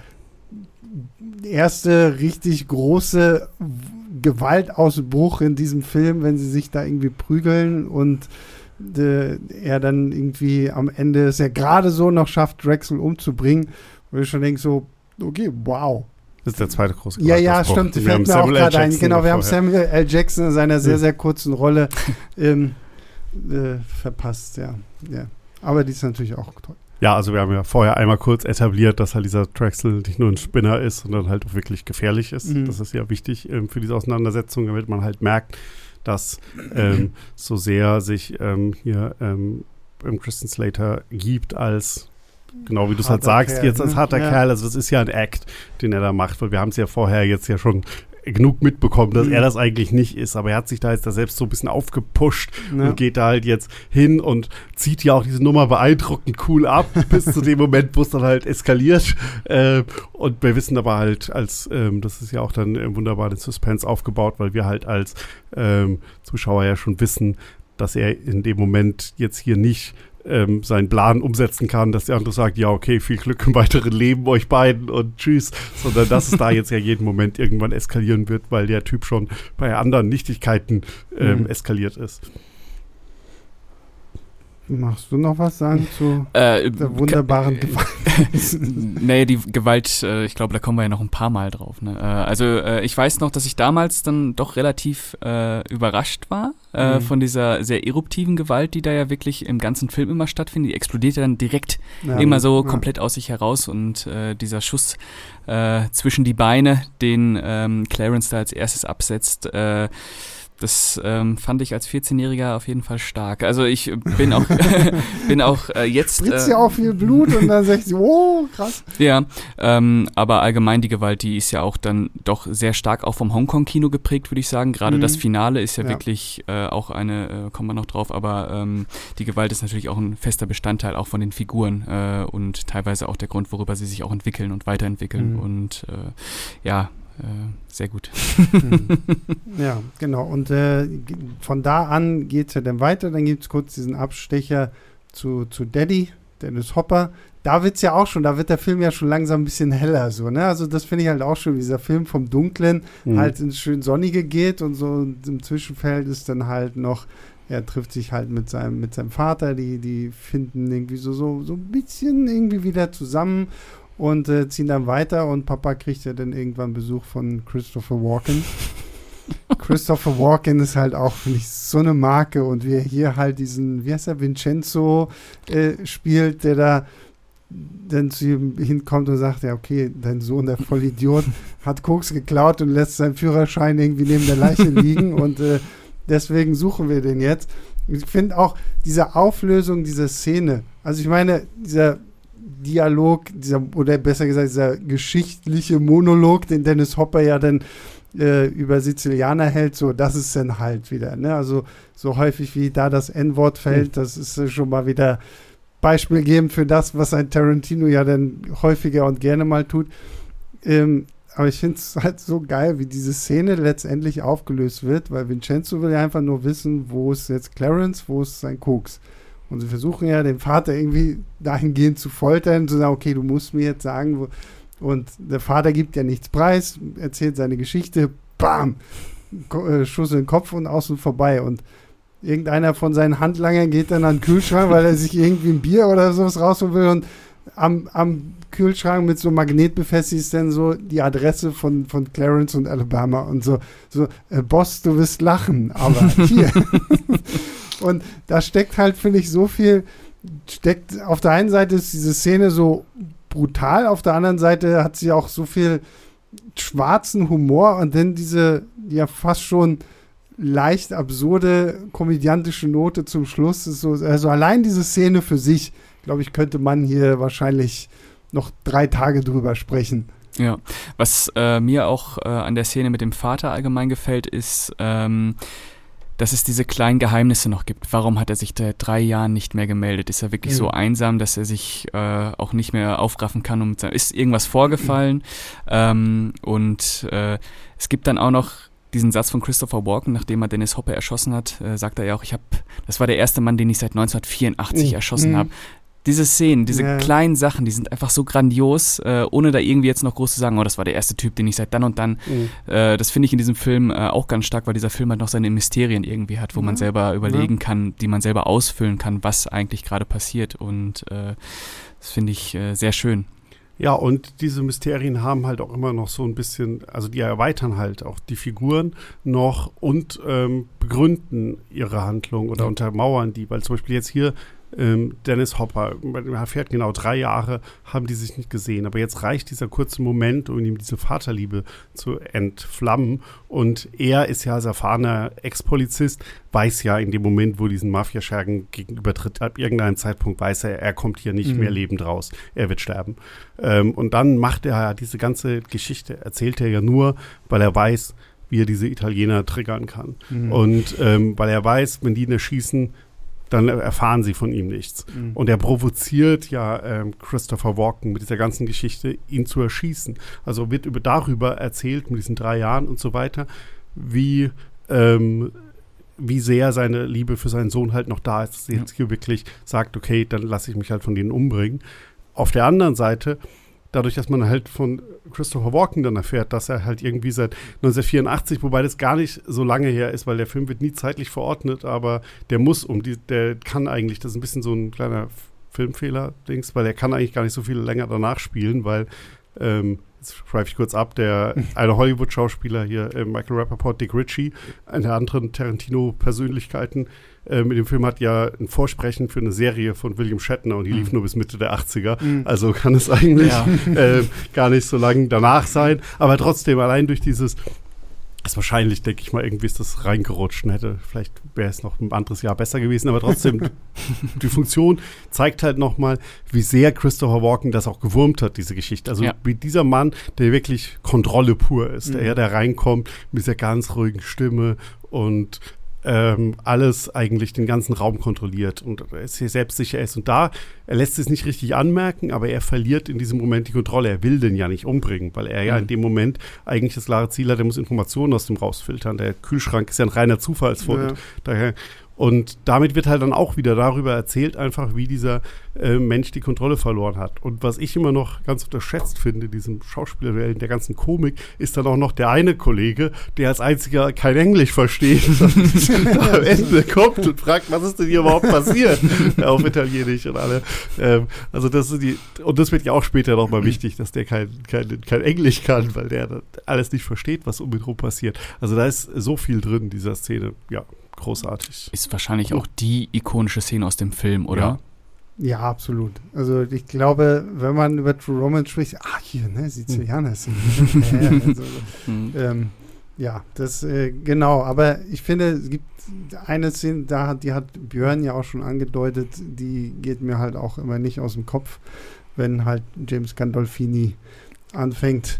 [SPEAKER 1] erste richtig große Gewaltausbruch in diesem Film, wenn sie sich da irgendwie prügeln und er dann irgendwie am Ende es ja gerade so noch schafft, Drexel umzubringen, wo ich schon denke so, okay, wow.
[SPEAKER 3] Das ist der zweite große
[SPEAKER 1] Ja, ja, stimmt. Wir fällt mir auch gerade ein. Genau, wir haben Samuel L. Jackson in seiner sehr, sehr kurzen Rolle ähm, äh, verpasst, ja. ja. Aber die ist natürlich auch toll.
[SPEAKER 3] Ja, also wir haben ja vorher einmal kurz etabliert, dass halt dieser Drexel nicht nur ein Spinner ist, sondern halt auch wirklich gefährlich ist. Mhm. Das ist ja wichtig ähm, für diese Auseinandersetzung, damit man halt merkt, dass ähm, so sehr sich ähm, hier ähm, Christian Slater gibt als genau wie du es halt sagst, Kerl, jetzt als ne? harter ja. Kerl. Also das ist ja ein Act, den er da macht, weil wir haben es ja vorher jetzt ja schon genug mitbekommen, dass mhm. er das eigentlich nicht ist. Aber er hat sich da jetzt da selbst so ein bisschen aufgepusht ja. und geht da halt jetzt hin und zieht ja auch diese Nummer beeindruckend cool ab, bis zu dem Moment, wo es dann halt eskaliert. Äh, und wir wissen aber halt, als ähm, das ist ja auch dann äh, wunderbar den Suspense aufgebaut, weil wir halt als ähm, Zuschauer ja schon wissen, dass er in dem Moment jetzt hier nicht ähm, seinen Plan umsetzen kann, dass der andere sagt, ja, okay, viel Glück im weiteren Leben euch beiden und tschüss, sondern dass es da jetzt ja jeden Moment irgendwann eskalieren wird, weil der Typ schon bei anderen Nichtigkeiten ähm, mhm. eskaliert ist.
[SPEAKER 1] Machst du noch was sagen zu äh, der wunderbaren äh, Gewalt?
[SPEAKER 2] nee, die Gewalt, äh, ich glaube, da kommen wir ja noch ein paar Mal drauf. Ne? Äh, also äh, ich weiß noch, dass ich damals dann doch relativ äh, überrascht war mhm. von dieser sehr eruptiven Gewalt, die da ja wirklich im ganzen Film immer stattfindet. Die explodiert ja dann direkt ja, immer so ja. komplett aus sich heraus und dieser Schuss zwischen die Beine, den ähm, Clarence da als erstes absetzt, das ähm, fand ich als 14-Jähriger auf jeden Fall stark. Also ich bin auch, bin auch äh, jetzt.
[SPEAKER 1] Spritzt äh, ja auch viel Blut und dann sagt sie, oh, krass.
[SPEAKER 2] Ja, ähm, aber allgemein die Gewalt, die ist ja auch dann doch sehr stark auch vom Hongkong-Kino geprägt, würde ich sagen. Gerade mhm. das Finale ist ja, ja. wirklich äh, auch eine, äh, kommen wir noch drauf, aber ähm, die Gewalt ist natürlich auch ein fester Bestandteil auch von den Figuren äh, und teilweise auch der Grund, worüber sie sich auch entwickeln und weiterentwickeln. Mhm. Und äh, ja, sehr gut.
[SPEAKER 1] Hm. ja, genau. Und äh, von da an geht es ja dann weiter. Dann gibt es kurz diesen Abstecher zu, zu Daddy, Dennis Hopper. Da wird es ja auch schon, da wird der Film ja schon langsam ein bisschen heller, so, ne? Also, das finde ich halt auch schon, wie dieser Film vom Dunklen mhm. halt ins schön Sonnige geht und so und im Zwischenfeld ist dann halt noch er trifft sich halt mit seinem, mit seinem Vater, die, die finden irgendwie so, so, so ein bisschen irgendwie wieder zusammen und äh, ziehen dann weiter und Papa kriegt ja dann irgendwann Besuch von Christopher Walken. Christopher Walken ist halt auch, finde ich, so eine Marke und wie er hier halt diesen, wie heißt er, Vincenzo äh, spielt, der da dann zu ihm hinkommt und sagt, ja, okay, dein Sohn, der Vollidiot, hat Koks geklaut und lässt seinen Führerschein irgendwie neben der Leiche liegen und äh, deswegen suchen wir den jetzt. Ich finde auch diese Auflösung dieser Szene, also ich meine, dieser Dialog, dieser, oder besser gesagt, dieser geschichtliche Monolog, den Dennis Hopper ja dann äh, über Sizilianer hält, so, das ist dann halt wieder, ne? Also so häufig wie da das N-Wort fällt, mhm. das ist äh, schon mal wieder Beispiel geben für das, was ein Tarantino ja dann häufiger und gerne mal tut. Ähm, aber ich finde es halt so geil, wie diese Szene letztendlich aufgelöst wird, weil Vincenzo will ja einfach nur wissen, wo ist jetzt Clarence, wo ist sein Koks. Und sie versuchen ja den Vater irgendwie dahingehend zu foltern, zu sagen, okay, du musst mir jetzt sagen, wo. Und der Vater gibt ja nichts preis, erzählt seine Geschichte, bam, äh, Schuss in den Kopf und außen vorbei. Und irgendeiner von seinen Handlangern geht dann an den Kühlschrank, weil er sich irgendwie ein Bier oder sowas rausholen will und am, am Kühlschrank mit so Magnet befestigt ist dann so die Adresse von, von Clarence und Alabama und so, so äh, Boss, du wirst lachen, aber hier. Und da steckt halt, finde ich, so viel, steckt, auf der einen Seite ist diese Szene so brutal, auf der anderen Seite hat sie auch so viel schwarzen Humor und dann diese, ja fast schon leicht absurde komödiantische Note zum Schluss. So, also allein diese Szene für sich, glaube ich, könnte man hier wahrscheinlich noch drei Tage drüber sprechen.
[SPEAKER 2] Ja, was äh, mir auch äh, an der Szene mit dem Vater allgemein gefällt, ist, ähm, dass es diese kleinen Geheimnisse noch gibt. Warum hat er sich seit drei Jahren nicht mehr gemeldet? Ist er wirklich mhm. so einsam, dass er sich äh, auch nicht mehr aufraffen kann? Um, ist irgendwas vorgefallen? Mhm. Ähm, und äh, es gibt dann auch noch diesen Satz von Christopher Walken, nachdem er Dennis Hopper erschossen hat, äh, sagt er ja auch, ich habe, das war der erste Mann, den ich seit 1984 mhm. erschossen mhm. habe. Diese Szenen, diese ja. kleinen Sachen, die sind einfach so grandios, äh, ohne da irgendwie jetzt noch groß zu sagen, oh, das war der erste Typ, den ich seit dann und dann. Mhm. Äh, das finde ich in diesem Film äh, auch ganz stark, weil dieser Film halt noch seine Mysterien irgendwie hat, wo man selber überlegen ja. kann, die man selber ausfüllen kann, was eigentlich gerade passiert. Und äh, das finde ich äh, sehr schön.
[SPEAKER 3] Ja, und diese Mysterien haben halt auch immer noch so ein bisschen, also die erweitern halt auch die Figuren noch und ähm, begründen ihre Handlung oder ja. untermauern die, weil zum Beispiel jetzt hier ähm, Dennis Hopper, er fährt genau drei Jahre, haben die sich nicht gesehen. Aber jetzt reicht dieser kurze Moment, um ihm diese Vaterliebe zu entflammen. Und er ist ja als erfahrener Ex-Polizist, weiß ja in dem Moment, wo diesen Mafiaschergen gegenübertritt, ab irgendeinem Zeitpunkt weiß er, er kommt hier nicht mhm. mehr lebend raus. Er wird sterben. Ähm, und dann macht er ja diese ganze Geschichte, erzählt er ja nur, weil er weiß, wie er diese Italiener triggern kann. Mhm. Und ähm, weil er weiß, wenn die ihn erschießen, dann erfahren sie von ihm nichts. Mhm. Und er provoziert ja ähm, Christopher Walken mit dieser ganzen Geschichte, ihn zu erschießen. Also wird über, darüber erzählt, mit diesen drei Jahren und so weiter, wie, ähm, wie sehr seine Liebe für seinen Sohn halt noch da ist, dass er ja. jetzt hier wirklich sagt, okay, dann lasse ich mich halt von denen umbringen. Auf der anderen Seite dadurch, dass man halt von Christopher Walken dann erfährt, dass er halt irgendwie seit 1984, wobei das gar nicht so lange her ist, weil der Film wird nie zeitlich verordnet, aber der muss um die, der kann eigentlich, das ist ein bisschen so ein kleiner Filmfehler-Dings, weil er kann eigentlich gar nicht so viel länger danach spielen, weil ähm, jetzt schreibe ich kurz ab, der eine Hollywood-Schauspieler hier, äh, Michael Rappaport, Dick Ritchie, eine der anderen Tarantino-Persönlichkeiten, äh, mit dem Film hat ja ein Vorsprechen für eine Serie von William Shatner und die mhm. lief nur bis Mitte der 80er. Mhm. Also kann es eigentlich ja. äh, gar nicht so lange danach sein. Aber trotzdem, allein durch dieses ist wahrscheinlich, denke ich mal, irgendwie ist das reingerutscht und hätte, vielleicht wäre es noch ein anderes Jahr besser gewesen, aber trotzdem, die Funktion zeigt halt nochmal, wie sehr Christopher Walken das auch gewurmt hat, diese Geschichte. Also ja. wie dieser Mann, der wirklich Kontrolle pur ist, mhm. der, der reinkommt mit dieser ganz ruhigen Stimme und ähm, alles eigentlich den ganzen Raum kontrolliert und sehr selbstsicher ist. Und da, er lässt es nicht richtig anmerken, aber er verliert in diesem Moment die Kontrolle. Er will den ja nicht umbringen, weil er ja mhm. in dem Moment eigentlich das klare Ziel hat, er muss Informationen aus dem rausfiltern. Der Kühlschrank ist ja ein reiner Zufallsfund. Ja. Daher, Und damit wird halt dann auch wieder darüber erzählt, einfach wie dieser äh, Mensch die Kontrolle verloren hat. Und was ich immer noch ganz unterschätzt finde, diesem Schauspieler in der ganzen Komik, ist dann auch noch der eine Kollege, der als einziger kein Englisch versteht. am Ende kommt und fragt, was ist denn hier überhaupt passiert? Auf Italienisch und alle. Ähm, also das ist die, und das wird ja auch später nochmal wichtig, dass der kein, kein, kein Englisch kann, weil der alles nicht versteht, was um ihn herum passiert. Also da ist so viel drin in dieser Szene. Ja, großartig.
[SPEAKER 2] Ist wahrscheinlich auch die ikonische Szene aus dem Film, oder?
[SPEAKER 1] Ja. Ja, absolut. Also ich glaube, wenn man über True Romance spricht, ach hier, ne, Sizilianer sind. Hm. also, hm. ähm, ja, das äh, genau. Aber ich finde, es gibt eine Szene, da die hat Björn ja auch schon angedeutet, die geht mir halt auch immer nicht aus dem Kopf, wenn halt James Gandolfini anfängt,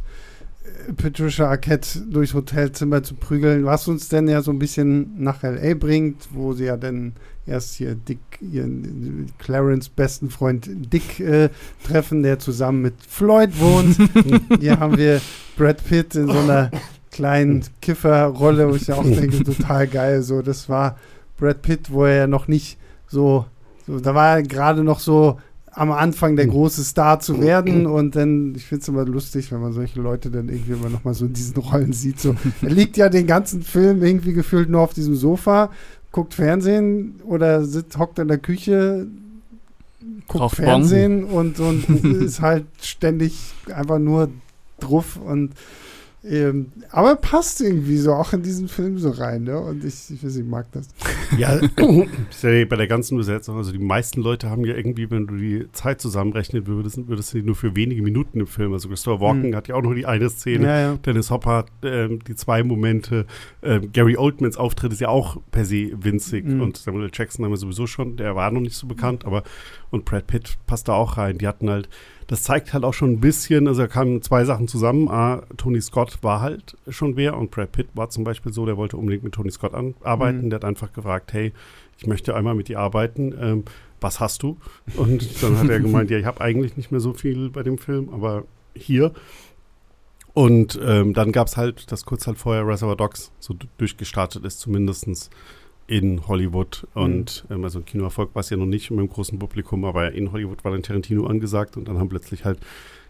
[SPEAKER 1] Patricia Arquette durchs Hotelzimmer zu prügeln, was uns denn ja so ein bisschen nach L.A. bringt, wo sie ja dann erst hier Dick, ihren Clarence besten Freund Dick äh, treffen, der zusammen mit Floyd wohnt. Hier haben wir Brad Pitt in so einer kleinen Kifferrolle, wo ich ja auch denke, total geil. So, das war Brad Pitt, wo er ja noch nicht so, so da war er gerade noch so am Anfang der hm. große Star zu werden und dann, ich finde es immer lustig, wenn man solche Leute dann irgendwie immer nochmal so in diesen Rollen sieht. So, er liegt ja den ganzen Film irgendwie gefühlt nur auf diesem Sofa, guckt Fernsehen oder sitzt, hockt in der Küche, guckt Auf Fernsehen und, und ist halt ständig einfach nur druff und ähm, aber passt irgendwie so auch in diesen Film so rein, ne? Und ich, ich weiß, ich mag das.
[SPEAKER 3] Ja, ist ja bei der ganzen Besetzung. Also die meisten Leute haben ja irgendwie, wenn du die Zeit zusammenrechnen würdest, würdest du nur für wenige Minuten im Film. Also Christopher Walken mhm. hat ja auch nur die eine Szene. Ja, ja. Dennis Hopper hat ähm, die zwei Momente. Ähm, Gary Oldmans Auftritt ist ja auch per se winzig. Mhm. Und Samuel. Jackson haben wir sowieso schon, der war noch nicht so bekannt, aber und Brad Pitt passt da auch rein. Die hatten halt das zeigt halt auch schon ein bisschen, also da kamen zwei Sachen zusammen. A, Tony Scott war halt schon wer und Brad Pitt war zum Beispiel so, der wollte unbedingt mit Tony Scott arbeiten. Mhm. Der hat einfach gefragt, hey, ich möchte einmal mit dir arbeiten. Ähm, was hast du? Und dann hat er gemeint, ja, ich habe eigentlich nicht mehr so viel bei dem Film, aber hier. Und ähm, dann gab es halt, dass kurz halt vorher Reservoir Dogs so durchgestartet ist, zumindestens in Hollywood. Und mhm. ähm, also ein Kinoerfolg war es ja noch nicht mit dem großen Publikum, aber in Hollywood war dann Tarantino angesagt und dann haben plötzlich halt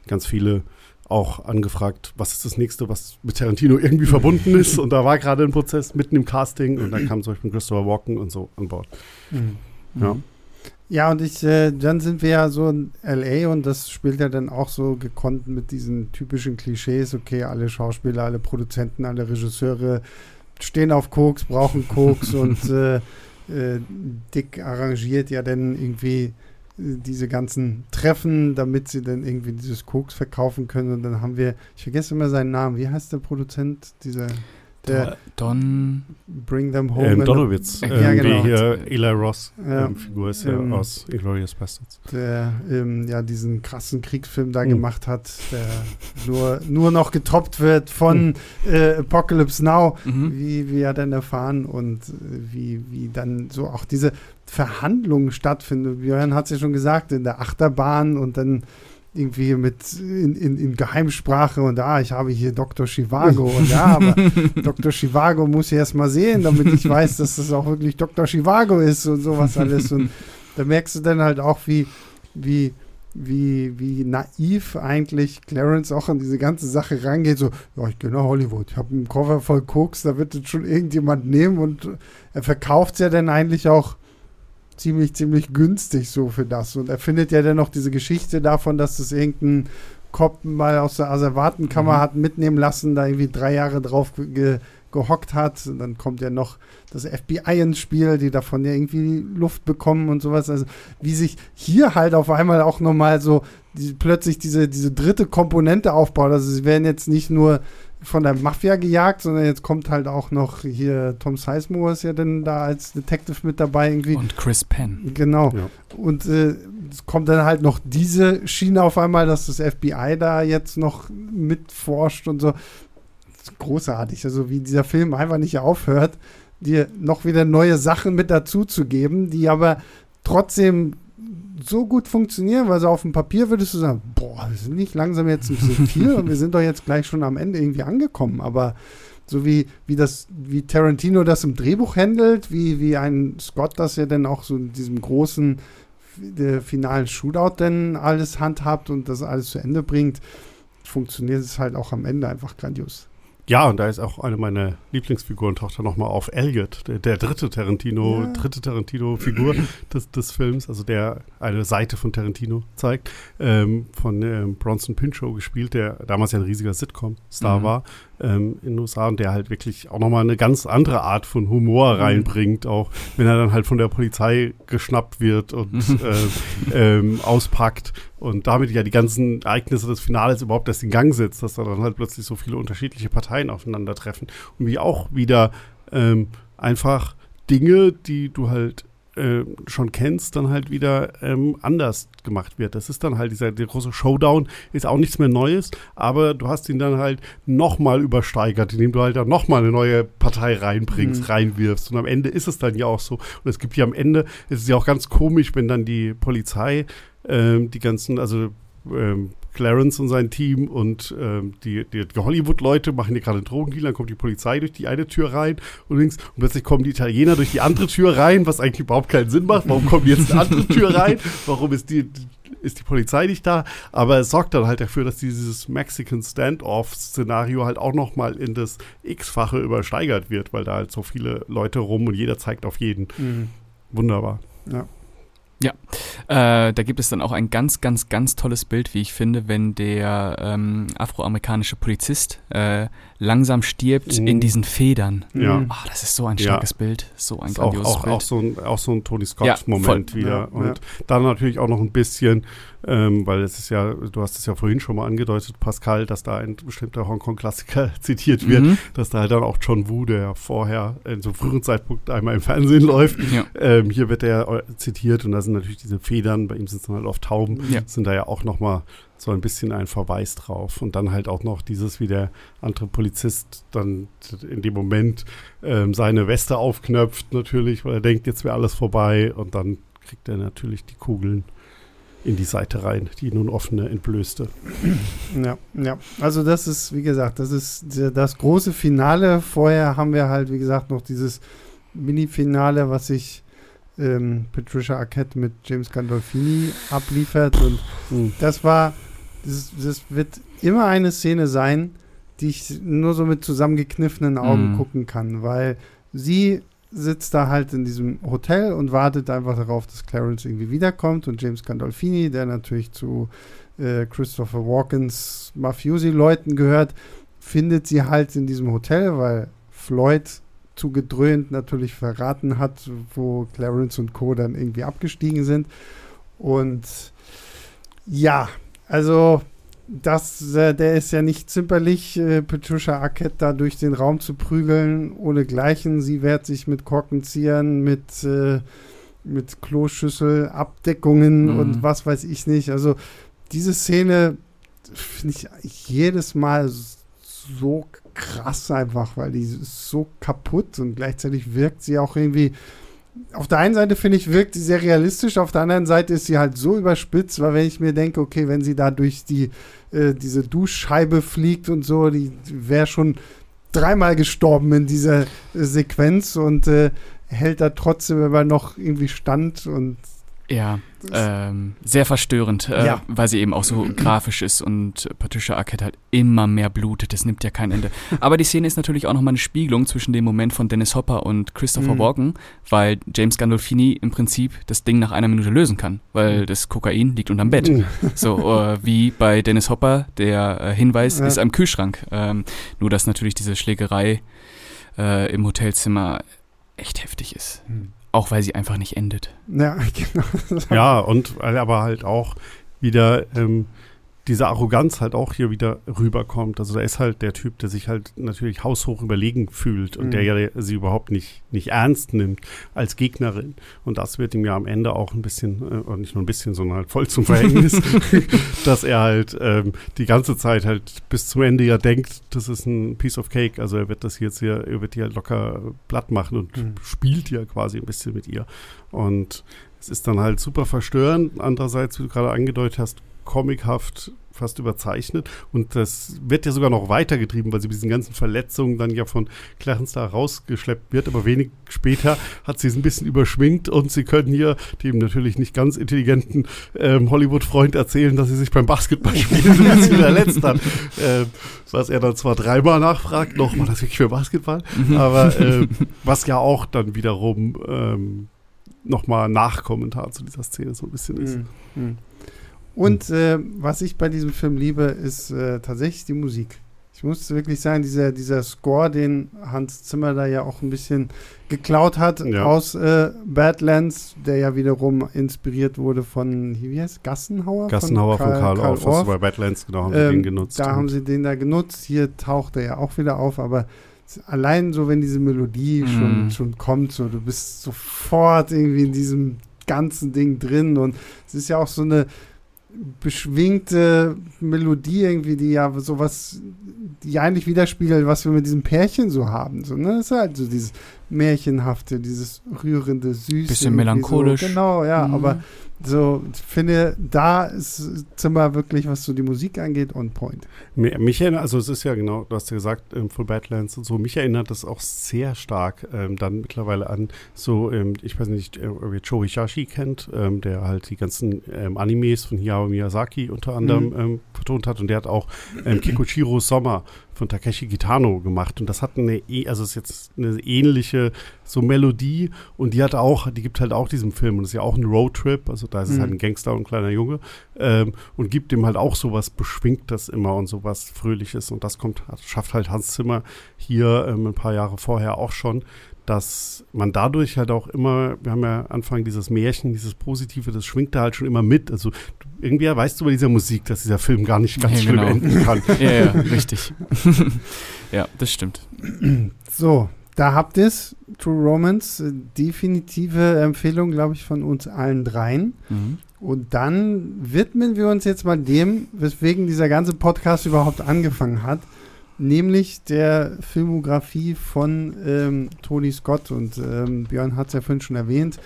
[SPEAKER 3] ganz viele auch angefragt, was ist das nächste, was mit Tarantino irgendwie verbunden ist. Und da war gerade ein Prozess mitten im Casting und dann kam zum Beispiel Christopher Walken und so an Bord. Mhm.
[SPEAKER 1] Ja. Ja, und ich, äh, dann sind wir ja so in LA und das spielt ja dann auch so gekonnt mit diesen typischen Klischees. Okay, alle Schauspieler, alle Produzenten, alle Regisseure stehen auf Koks, brauchen Koks und äh, äh, Dick arrangiert ja dann irgendwie äh, diese ganzen Treffen, damit sie dann irgendwie dieses Koks verkaufen können. Und dann haben wir, ich vergesse immer seinen Namen, wie heißt der Produzent dieser
[SPEAKER 2] der Don
[SPEAKER 1] Bring Them Home.
[SPEAKER 3] Ähm, Donowitz, ähm, ja, genau. wie hier Eli Ross ja. ähm, Figur ist ja ähm, aus Inglourious Bastards.
[SPEAKER 1] Der ähm, ja diesen krassen Kriegsfilm da mhm. gemacht hat, der nur, nur noch getoppt wird von mhm. äh, Apocalypse Now, mhm. wie wir dann erfahren und äh, wie, wie dann so auch diese Verhandlungen stattfinden. Björn hat es ja schon gesagt, in der Achterbahn und dann irgendwie mit in, in, in, Geheimsprache und ah, ich habe hier Dr. Chivago und ja, aber Dr. Chivago muss ich erst mal sehen, damit ich weiß, dass das auch wirklich Dr. Chivago ist und sowas alles. Und da merkst du dann halt auch, wie, wie, wie, wie naiv eigentlich Clarence auch an diese ganze Sache rangeht. So, ja, ich gehe nach Hollywood, ich habe einen Koffer voll Koks, da wird jetzt schon irgendjemand nehmen und er verkauft es ja dann eigentlich auch ziemlich, ziemlich günstig so für das. Und er findet ja dann noch diese Geschichte davon, dass das irgendein Kopf mal aus der Asservatenkammer mhm. hat mitnehmen lassen, da irgendwie drei Jahre drauf ge gehockt hat. Und dann kommt ja noch das FBI ins Spiel, die davon ja irgendwie Luft bekommen und sowas. Also wie sich hier halt auf einmal auch nochmal so die, plötzlich diese, diese dritte Komponente aufbaut. Also sie werden jetzt nicht nur von der Mafia gejagt, sondern jetzt kommt halt auch noch hier Tom Sizemore ist ja dann da als Detective mit dabei irgendwie.
[SPEAKER 2] Und Chris Penn.
[SPEAKER 1] Genau. Ja. Und äh, es kommt dann halt noch diese Schiene auf einmal, dass das FBI da jetzt noch mitforscht und so. großartig. Also wie dieser Film einfach nicht aufhört, dir noch wieder neue Sachen mit dazu zu geben, die aber trotzdem so gut funktionieren, weil so auf dem Papier würdest du sagen, boah, wir sind nicht langsam jetzt ein bisschen viel und wir sind doch jetzt gleich schon am Ende irgendwie angekommen. Aber so wie, wie das, wie Tarantino das im Drehbuch handelt, wie, wie ein Scott das ja dann auch so in diesem großen der finalen Shootout denn alles handhabt und das alles zu Ende bringt, funktioniert es halt auch am Ende einfach grandios.
[SPEAKER 3] Ja, und da ist auch eine meiner Lieblingsfiguren, taucht da nochmal auf, Elliot, der, der dritte Tarantino, ja. dritte Tarantino-Figur des, des Films, also der eine Seite von Tarantino zeigt, ähm, von ähm, Bronson Pinchot gespielt, der damals ja ein riesiger Sitcom-Star mhm. war ähm, in den USA und der halt wirklich auch nochmal eine ganz andere Art von Humor mhm. reinbringt, auch wenn er dann halt von der Polizei geschnappt wird und äh, ähm, auspackt und damit ja die ganzen Ereignisse des Finales überhaupt erst in Gang setzt, dass da dann halt plötzlich so viele unterschiedliche Parteien aufeinandertreffen und wie auch wieder ähm, einfach Dinge, die du halt äh, schon kennst, dann halt wieder ähm, anders gemacht wird. Das ist dann halt dieser große Showdown, ist auch nichts mehr Neues, aber du hast ihn dann halt nochmal übersteigert, indem du halt dann nochmal eine neue Partei reinbringst, mhm. reinwirfst. Und am Ende ist es dann ja auch so. Und es gibt ja am Ende, es ist ja auch ganz komisch, wenn dann die Polizei ähm, die ganzen, also ähm, Clarence und sein Team und ähm, die, die, die Hollywood-Leute machen hier gerade einen Drogendeal, dann kommt die Polizei durch die eine Tür rein und links und plötzlich kommen die Italiener durch die andere Tür rein, was eigentlich überhaupt keinen Sinn macht. Warum kommen die jetzt eine andere Tür rein? Warum ist die, ist die Polizei nicht da? Aber es sorgt dann halt dafür, dass dieses Mexican Standoff-Szenario halt auch nochmal in das X-fache übersteigert wird, weil da halt so viele Leute rum und jeder zeigt auf jeden. Mhm. Wunderbar.
[SPEAKER 2] Ja. Ja, äh, da gibt es dann auch ein ganz, ganz, ganz tolles Bild, wie ich finde, wenn der ähm, afroamerikanische Polizist äh, langsam stirbt mm. in diesen Federn.
[SPEAKER 3] Ja.
[SPEAKER 2] Oh, das ist so ein starkes ja. Bild, so ein
[SPEAKER 3] grandioses auch, auch, Bild. Auch so ein, auch so ein Tony Scott-Moment ja, wieder. Und dann natürlich auch noch ein bisschen ähm, weil es ist ja, du hast es ja vorhin schon mal angedeutet, Pascal, dass da ein bestimmter Hongkong-Klassiker zitiert wird, mhm. dass da halt dann auch John Woo, der vorher in so einem früheren Zeitpunkt einmal im Fernsehen läuft, ja. ähm, hier wird er zitiert und da sind natürlich diese Federn, bei ihm sind es dann halt oft Tauben, ja. sind da ja auch nochmal so ein bisschen ein Verweis drauf. Und dann halt auch noch dieses, wie der andere Polizist dann in dem Moment ähm, seine Weste aufknöpft, natürlich, weil er denkt, jetzt wäre alles vorbei und dann kriegt er natürlich die Kugeln in die Seite rein, die nun offene entblößte.
[SPEAKER 1] Ja, ja. Also das ist, wie gesagt, das ist das große Finale. Vorher haben wir halt, wie gesagt, noch dieses Mini-Finale, was sich ähm, Patricia Arquette mit James Gandolfini abliefert. Und mhm. das war, das, das, wird immer eine Szene sein, die ich nur so mit zusammengekniffenen Augen mhm. gucken kann, weil sie sitzt da halt in diesem Hotel und wartet einfach darauf, dass Clarence irgendwie wiederkommt und James Gandolfini, der natürlich zu äh, Christopher Walkens Mafiosi-Leuten gehört, findet sie halt in diesem Hotel, weil Floyd zu gedröhnt natürlich verraten hat, wo Clarence und Co. dann irgendwie abgestiegen sind. Und ja, also das, äh, der ist ja nicht zimperlich, äh, Patricia Arquette da durch den Raum zu prügeln, ohne Gleichen. Sie wehrt sich mit Korkenziehern, mit, äh, mit Kloschüssel, Abdeckungen mhm. und was weiß ich nicht. Also diese Szene finde ich jedes Mal so krass einfach, weil die ist so kaputt und gleichzeitig wirkt sie auch irgendwie auf der einen Seite finde ich, wirkt sie sehr realistisch, auf der anderen Seite ist sie halt so überspitzt, weil wenn ich mir denke, okay, wenn sie da durch die, äh, diese Duschscheibe fliegt und so, die wäre schon dreimal gestorben in dieser äh, Sequenz und äh, hält da trotzdem immer noch irgendwie stand und
[SPEAKER 2] ja, ähm, sehr verstörend, äh, ja. weil sie eben auch so grafisch ist und Patricia Arquette halt immer mehr blutet. Das nimmt ja kein Ende. Aber die Szene ist natürlich auch nochmal eine Spiegelung zwischen dem Moment von Dennis Hopper und Christopher mhm. Walken, weil James Gandolfini im Prinzip das Ding nach einer Minute lösen kann, weil das Kokain liegt unterm Bett. Mhm. So äh, wie bei Dennis Hopper, der äh, Hinweis ja. ist am Kühlschrank. Ähm, nur dass natürlich diese Schlägerei äh, im Hotelzimmer echt heftig ist. Mhm. Auch weil sie einfach nicht endet.
[SPEAKER 1] Ja,
[SPEAKER 3] genau. ja, und aber halt auch wieder ähm, diese Arroganz halt auch hier wieder rüberkommt. Also da ist halt der Typ, der sich halt natürlich haushoch überlegen fühlt und mhm. der ja sie überhaupt nicht, nicht ernst nimmt als Gegnerin. Und das wird ihm ja am Ende auch ein bisschen, äh, nicht nur ein bisschen, sondern halt voll zum Verhängnis, dass er halt ähm, die ganze Zeit halt bis zum Ende ja denkt, das ist ein Piece of Cake. Also er wird das jetzt hier, er wird die halt locker platt machen und mhm. spielt ja quasi ein bisschen mit ihr. Und es ist dann halt super verstörend. Andererseits, wie du gerade angedeutet hast, comichaft fast überzeichnet. Und das wird ja sogar noch weitergetrieben, weil sie mit diesen ganzen Verletzungen dann ja von Clarence da rausgeschleppt wird. Aber wenig später hat sie es ein bisschen überschwingt und sie können hier dem natürlich nicht ganz intelligenten ähm, Hollywood-Freund erzählen, dass sie sich beim Basketballspielen ein bisschen verletzt hat. Ähm, was er dann zwar dreimal nachfragt, noch war das wirklich für Basketball, mhm. aber äh, was ja auch dann wiederum ähm, nochmal Nachkommentar zu dieser Szene so ein bisschen ist. Mhm. Mhm.
[SPEAKER 1] Und äh, was ich bei diesem Film liebe, ist äh, tatsächlich die Musik. Ich muss wirklich sagen, dieser, dieser Score, den Hans Zimmer da ja auch ein bisschen geklaut hat ja. aus äh, Badlands, der ja wiederum inspiriert wurde von, wie heißt
[SPEAKER 3] Gassenhauer? Gassenhauer von Karl, von Karl, Karl Orff. Bei Badlands, genau, haben ähm, sie den genutzt.
[SPEAKER 1] Da haben sie den da genutzt. Hier taucht er ja auch wieder auf, aber allein so, wenn diese Melodie mm. schon, schon kommt, so, du bist sofort irgendwie in diesem ganzen Ding drin und es ist ja auch so eine beschwingte Melodie irgendwie, die ja sowas, die eigentlich widerspiegelt, was wir mit diesem Pärchen so haben. So, ne? Das ist halt so dieses Märchenhafte, dieses rührende, süße.
[SPEAKER 2] Bisschen melancholisch.
[SPEAKER 1] So. Genau, ja, mhm. aber so, ich finde, da ist Zimmer wirklich, was so die Musik angeht, on point.
[SPEAKER 3] Mich erinnert, also es ist ja genau, du hast ja gesagt, ähm, Full Badlands und so, mich erinnert das auch sehr stark ähm, dann mittlerweile an so, ähm, ich weiß nicht, äh, ob ihr Joe Hishashi kennt, ähm, der halt die ganzen ähm, Animes von Hayao Miyazaki unter anderem mhm. Ähm, vertont hat und der hat auch Kikuchiro Sommer von Takeshi Kitano gemacht. Und das hat eine, e, also ist jetzt eine ähnliche so Melodie. Und die hat auch, die gibt halt auch diesem Film. Und ist ja auch ein Roadtrip, also da ist mhm. es halt ein Gangster und ein kleiner Junge. Ähm, und gibt dem halt auch sowas Beschwingtes immer und sowas Fröhliches. Und das kommt, schafft halt Hans Zimmer hier ähm, ein paar Jahre vorher auch schon, dass man dadurch halt auch immer, wir haben ja Anfang dieses Märchen, dieses Positive, das schwingt da halt schon immer mit. Also irgendwie weißt du bei dieser Musik, dass dieser Film gar nicht ganz ja, schlimm genau. enden kann.
[SPEAKER 2] ja, ja, richtig. ja, das stimmt.
[SPEAKER 1] So, da habt ihr es. True Romance, äh, definitive Empfehlung, glaube ich, von uns allen dreien. Mhm. Und dann widmen wir uns jetzt mal dem, weswegen dieser ganze Podcast überhaupt angefangen hat nämlich der Filmografie von ähm, Tony Scott. Und ähm, Björn hat es ja vorhin schon erwähnt,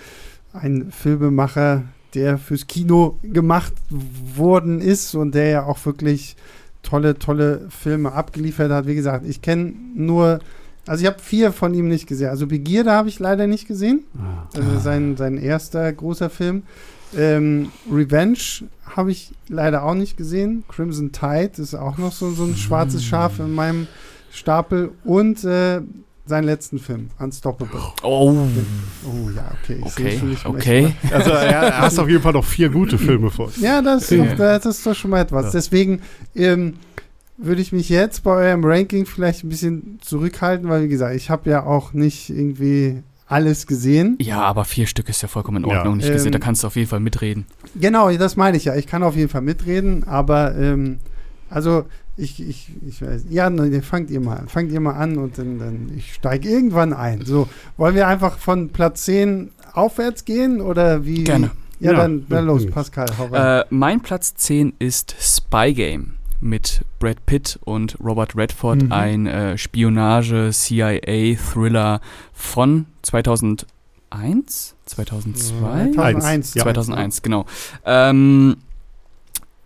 [SPEAKER 1] ein Filmemacher, der fürs Kino gemacht worden ist und der ja auch wirklich tolle, tolle Filme abgeliefert hat. Wie gesagt, ich kenne nur, also ich habe vier von ihm nicht gesehen. Also Begierde habe ich leider nicht gesehen. Also sein, sein erster großer Film. Ähm, Revenge habe ich leider auch nicht gesehen. Crimson Tide ist auch noch so, so ein schwarzes hm. Schaf in meinem Stapel. Und äh, seinen letzten Film, Unstoppable.
[SPEAKER 2] Oh.
[SPEAKER 1] Oh ja, okay.
[SPEAKER 2] Ich okay. Schon nicht okay.
[SPEAKER 3] Also er hast auf jeden Fall noch vier gute Filme vor.
[SPEAKER 1] Ja, das, ja. das ist doch schon mal etwas. Ja. Deswegen ähm, würde ich mich jetzt bei eurem Ranking vielleicht ein bisschen zurückhalten, weil wie gesagt, ich habe ja auch nicht irgendwie alles gesehen.
[SPEAKER 2] Ja, aber vier Stück ist ja vollkommen in Ordnung. Ja. Nicht gesehen, ähm, da kannst du auf jeden Fall mitreden.
[SPEAKER 1] Genau, das meine ich ja. Ich kann auf jeden Fall mitreden, aber ähm, also ich, ich, ich weiß. Ja, fangt ihr mal an. Fangt ihr mal an und dann, dann ich steige irgendwann ein. So, wollen wir einfach von Platz 10 aufwärts gehen oder wie?
[SPEAKER 2] Gerne.
[SPEAKER 1] Ja, ja dann, dann los, Pascal.
[SPEAKER 2] Äh, mein Platz 10 ist Spy Game mit Brad Pitt und Robert Redford, mhm. ein äh, Spionage-CIA-Thriller von 2001? 2002?
[SPEAKER 1] 2001,
[SPEAKER 2] 2001, ja. genau. Ähm,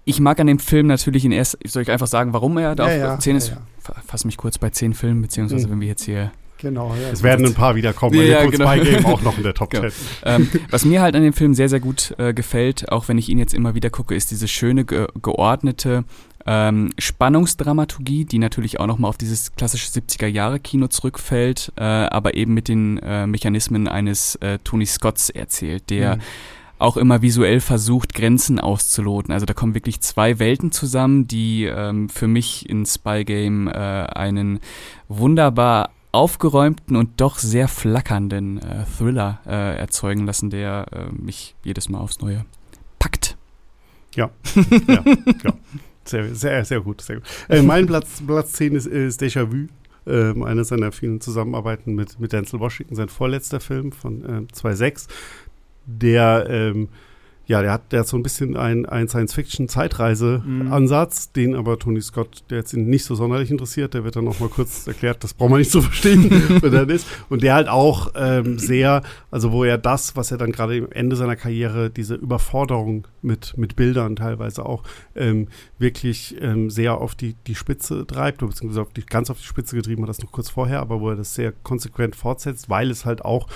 [SPEAKER 2] ich mag an dem Film natürlich in erst, soll ich einfach sagen, warum er da ja, auf ja, 10 ist? Ja, Fass mich kurz bei 10 Filmen, beziehungsweise mhm. wenn wir jetzt hier
[SPEAKER 1] Genau,
[SPEAKER 3] ja. Es werden ein paar wiederkommen, weil ja, genau. Spy Game auch noch in der Top 10. Genau.
[SPEAKER 2] Ähm, was mir halt an dem Film sehr, sehr gut äh, gefällt, auch wenn ich ihn jetzt immer wieder gucke, ist diese schöne, ge geordnete ähm, Spannungsdramaturgie, die natürlich auch nochmal auf dieses klassische 70er-Jahre-Kino zurückfällt, äh, aber eben mit den äh, Mechanismen eines äh, Tony Scotts erzählt, der mhm. auch immer visuell versucht, Grenzen auszuloten. Also da kommen wirklich zwei Welten zusammen, die ähm, für mich in Spy Game äh, einen wunderbar aufgeräumten und doch sehr flackernden äh, Thriller äh, erzeugen lassen, der äh, mich jedes Mal aufs Neue packt.
[SPEAKER 3] Ja, ja, ja. Sehr, sehr, sehr gut. Sehr gut. Äh, mein Platz, Platz 10 ist, ist Déjà-vu. Ähm, eine seiner vielen Zusammenarbeiten mit, mit Denzel Washington, sein vorletzter Film von äh, 2006, der ähm, ja, der hat, der hat so ein bisschen einen, einen Science-Fiction-Zeitreise-Ansatz, mhm. den aber Tony Scott, der jetzt ihn nicht so sonderlich interessiert, der wird dann noch mal kurz erklärt, das braucht man nicht zu verstehen, wer das ist. Und der halt auch ähm, sehr, also wo er das, was er dann gerade am Ende seiner Karriere, diese Überforderung mit, mit Bildern teilweise auch, ähm, wirklich ähm, sehr auf die, die Spitze treibt, beziehungsweise auf die, ganz auf die Spitze getrieben hat, das noch kurz vorher, aber wo er das sehr konsequent fortsetzt, weil es halt auch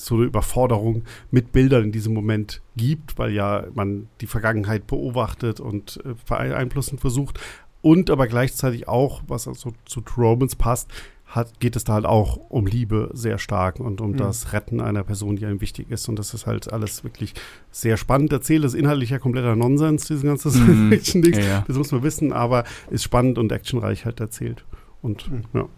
[SPEAKER 3] so eine Überforderung mit Bildern in diesem Moment gibt, weil ja man die Vergangenheit beobachtet und äh, beeinflussen versucht. Und aber gleichzeitig auch, was also zu Romans passt, hat, geht es da halt auch um Liebe sehr stark und um mhm. das Retten einer Person, die einem wichtig ist. Und das ist halt alles wirklich sehr spannend erzählt. Das ist inhaltlich ja kompletter Nonsens, dieses ganze mhm. Fiction-Ding. Ja, ja. Das muss man wissen, aber ist spannend und actionreich halt erzählt. Und mhm. ja.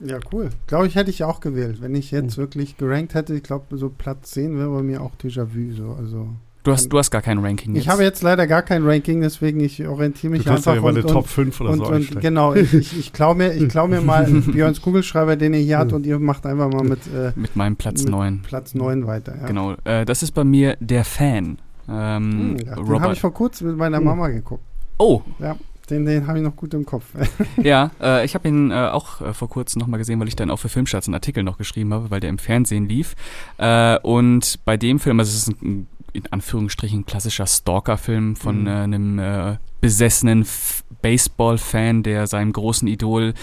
[SPEAKER 1] Ja, cool. Glaube ich, hätte ich auch gewählt. Wenn ich jetzt mhm. wirklich gerankt hätte, ich glaube, so Platz 10 wäre bei mir auch Déjà-vu. So. Also,
[SPEAKER 2] du, hast, du hast gar kein Ranking
[SPEAKER 1] jetzt. Ich habe jetzt leider gar kein Ranking, deswegen ich orientiere mich
[SPEAKER 3] du
[SPEAKER 1] einfach.
[SPEAKER 3] Ja und, eine Top 5 oder
[SPEAKER 1] und,
[SPEAKER 3] so
[SPEAKER 1] und, Genau, ich, ich, ich klaue mir, klau mir mal Björns Kugelschreiber, den ihr hier habt, und ihr macht einfach mal mit,
[SPEAKER 2] äh, mit meinem Platz mit 9.
[SPEAKER 1] Platz 9 weiter. Ja.
[SPEAKER 2] Genau, äh, das ist bei mir der Fan.
[SPEAKER 1] Ähm, hm, ja, den habe ich vor kurzem mit meiner hm. Mama geguckt.
[SPEAKER 2] Oh.
[SPEAKER 1] Ja. Den, den habe ich noch gut im Kopf.
[SPEAKER 2] ja, äh, ich habe ihn äh, auch äh, vor kurzem nochmal gesehen, weil ich dann auch für Filmstarts einen Artikel noch geschrieben habe, weil der im Fernsehen lief. Äh, und bei dem Film, also es ist ein, in Anführungsstrichen klassischer Stalker-Film von mhm. Äh, einem äh, besessenen Baseball-Fan, der seinem großen Idol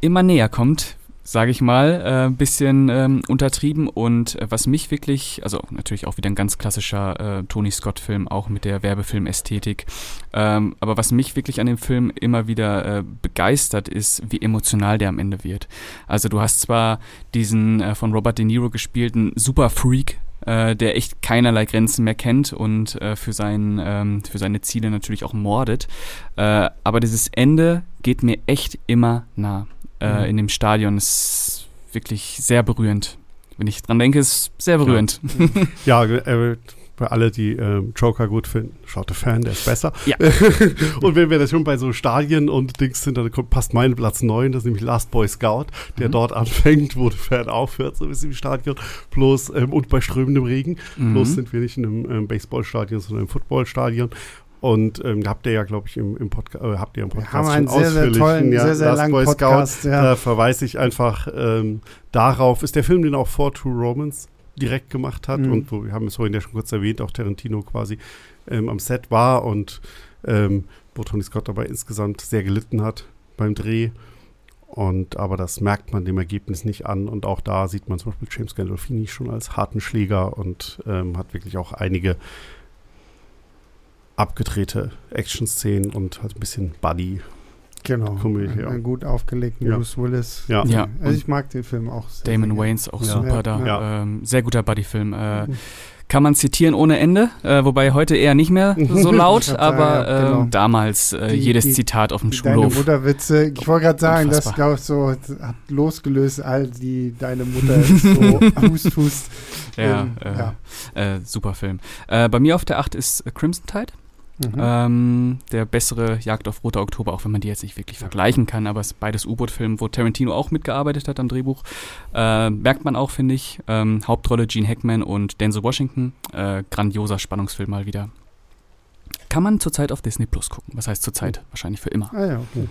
[SPEAKER 2] immer näher kommt, sage ich mal, ein äh, bisschen ähm, untertrieben. Und äh, was mich wirklich, also natürlich auch wieder ein ganz klassischer äh, Tony Scott-Film, auch mit der Werbefilm-Ästhetik. Ähm, aber was mich wirklich an dem Film immer wieder äh, begeistert, ist, wie emotional der am Ende wird. Also du hast zwar diesen äh, von Robert De Niro gespielten Super Freak, äh, der echt keinerlei Grenzen mehr kennt und äh, für, sein, ähm, für seine Ziele natürlich auch mordet. Äh, aber dieses Ende geht mir echt immer nah äh, mhm. in dem Stadion. Ist wirklich sehr berührend. Wenn ich dran denke, ist sehr berührend.
[SPEAKER 3] Ja, ja äh, für alle, die ähm, Joker gut finden, schaut der Fan, der ist besser.
[SPEAKER 2] Ja.
[SPEAKER 3] und wenn wir das schon bei so Stadien und Dings sind, dann kommt, passt mein Platz 9, das ist nämlich Last Boy Scout, der mhm. dort anfängt, wo der Fan aufhört, so ein bisschen im Stadion. Bloß, ähm, und bei strömendem Regen. Mhm. Bloß sind wir nicht in einem ähm, Baseballstadion, sondern im Footballstadion. Und ähm, habt ihr ja, glaube ich, im, im Podcast, äh, habt ihr im Podcast
[SPEAKER 1] Wir haben einen sehr, sehr tollen, ja, sehr, sehr langen Boy Podcast.
[SPEAKER 3] Scout, ja. Da verweise ich einfach ähm, darauf. Ist der Film, den auch For True Romans direkt gemacht hat mhm. und wo wir haben es vorhin ja schon kurz erwähnt, auch Tarantino quasi ähm, am Set war und ähm, wo Tony Scott dabei insgesamt sehr gelitten hat beim Dreh. Und aber das merkt man dem Ergebnis nicht an. Und auch da sieht man zum Beispiel James Gandolfini schon als harten Schläger und ähm, hat wirklich auch einige abgedrehte Action-Szenen und halt ein bisschen Buddy.
[SPEAKER 1] Genau. Komödie, ja. gut aufgelegten ja. Bruce Willis.
[SPEAKER 2] Ja. ja.
[SPEAKER 1] Also ich mag den Film auch
[SPEAKER 2] sehr. Damon sehr Wayans auch super da. Ähm, sehr guter Buddy-Film. Äh, mhm. kann man zitieren ohne Ende, äh, wobei heute eher nicht mehr so laut, aber äh, genau. damals äh, die, jedes die, Zitat auf dem die Schulhof.
[SPEAKER 1] Deine Mutterwitze, ich wollte gerade sagen, Unfassbar. das glaube ich so hat losgelöst all die deine Mutter so hust hust.
[SPEAKER 2] Ja, ähm, ja. Äh, super Film. Äh, bei mir auf der 8 ist Crimson Tide. Mhm. Ähm, der bessere Jagd auf Roter Oktober, auch wenn man die jetzt nicht wirklich vergleichen kann, aber es ist beides U-Boot-Film, wo Tarantino auch mitgearbeitet hat am Drehbuch. Äh, merkt man auch, finde ich. Ähm, Hauptrolle Gene Hackman und Denzel Washington. Äh, grandioser Spannungsfilm mal wieder. Kann man zurzeit auf Disney Plus gucken. Was heißt zurzeit? Wahrscheinlich für immer.
[SPEAKER 1] Ah ja, okay.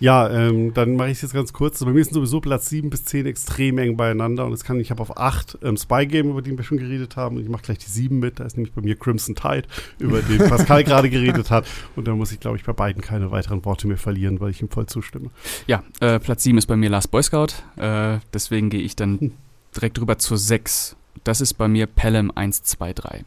[SPEAKER 3] Ja, ähm, dann mache ich es jetzt ganz kurz. Also bei mir sind sowieso Platz 7 bis 10 extrem eng beieinander. Und es kann, ich habe auf 8 ähm, Spy Game, über den wir schon geredet haben. Und ich mache gleich die 7 mit. Da ist nämlich bei mir Crimson Tide, über den Pascal gerade geredet hat. Und da muss ich, glaube ich, bei beiden keine weiteren Worte mehr verlieren, weil ich ihm voll zustimme.
[SPEAKER 2] Ja, äh, Platz 7 ist bei mir Last Boy Scout. Äh, deswegen gehe ich dann hm. direkt rüber zur 6. Das ist bei mir Pelham 123.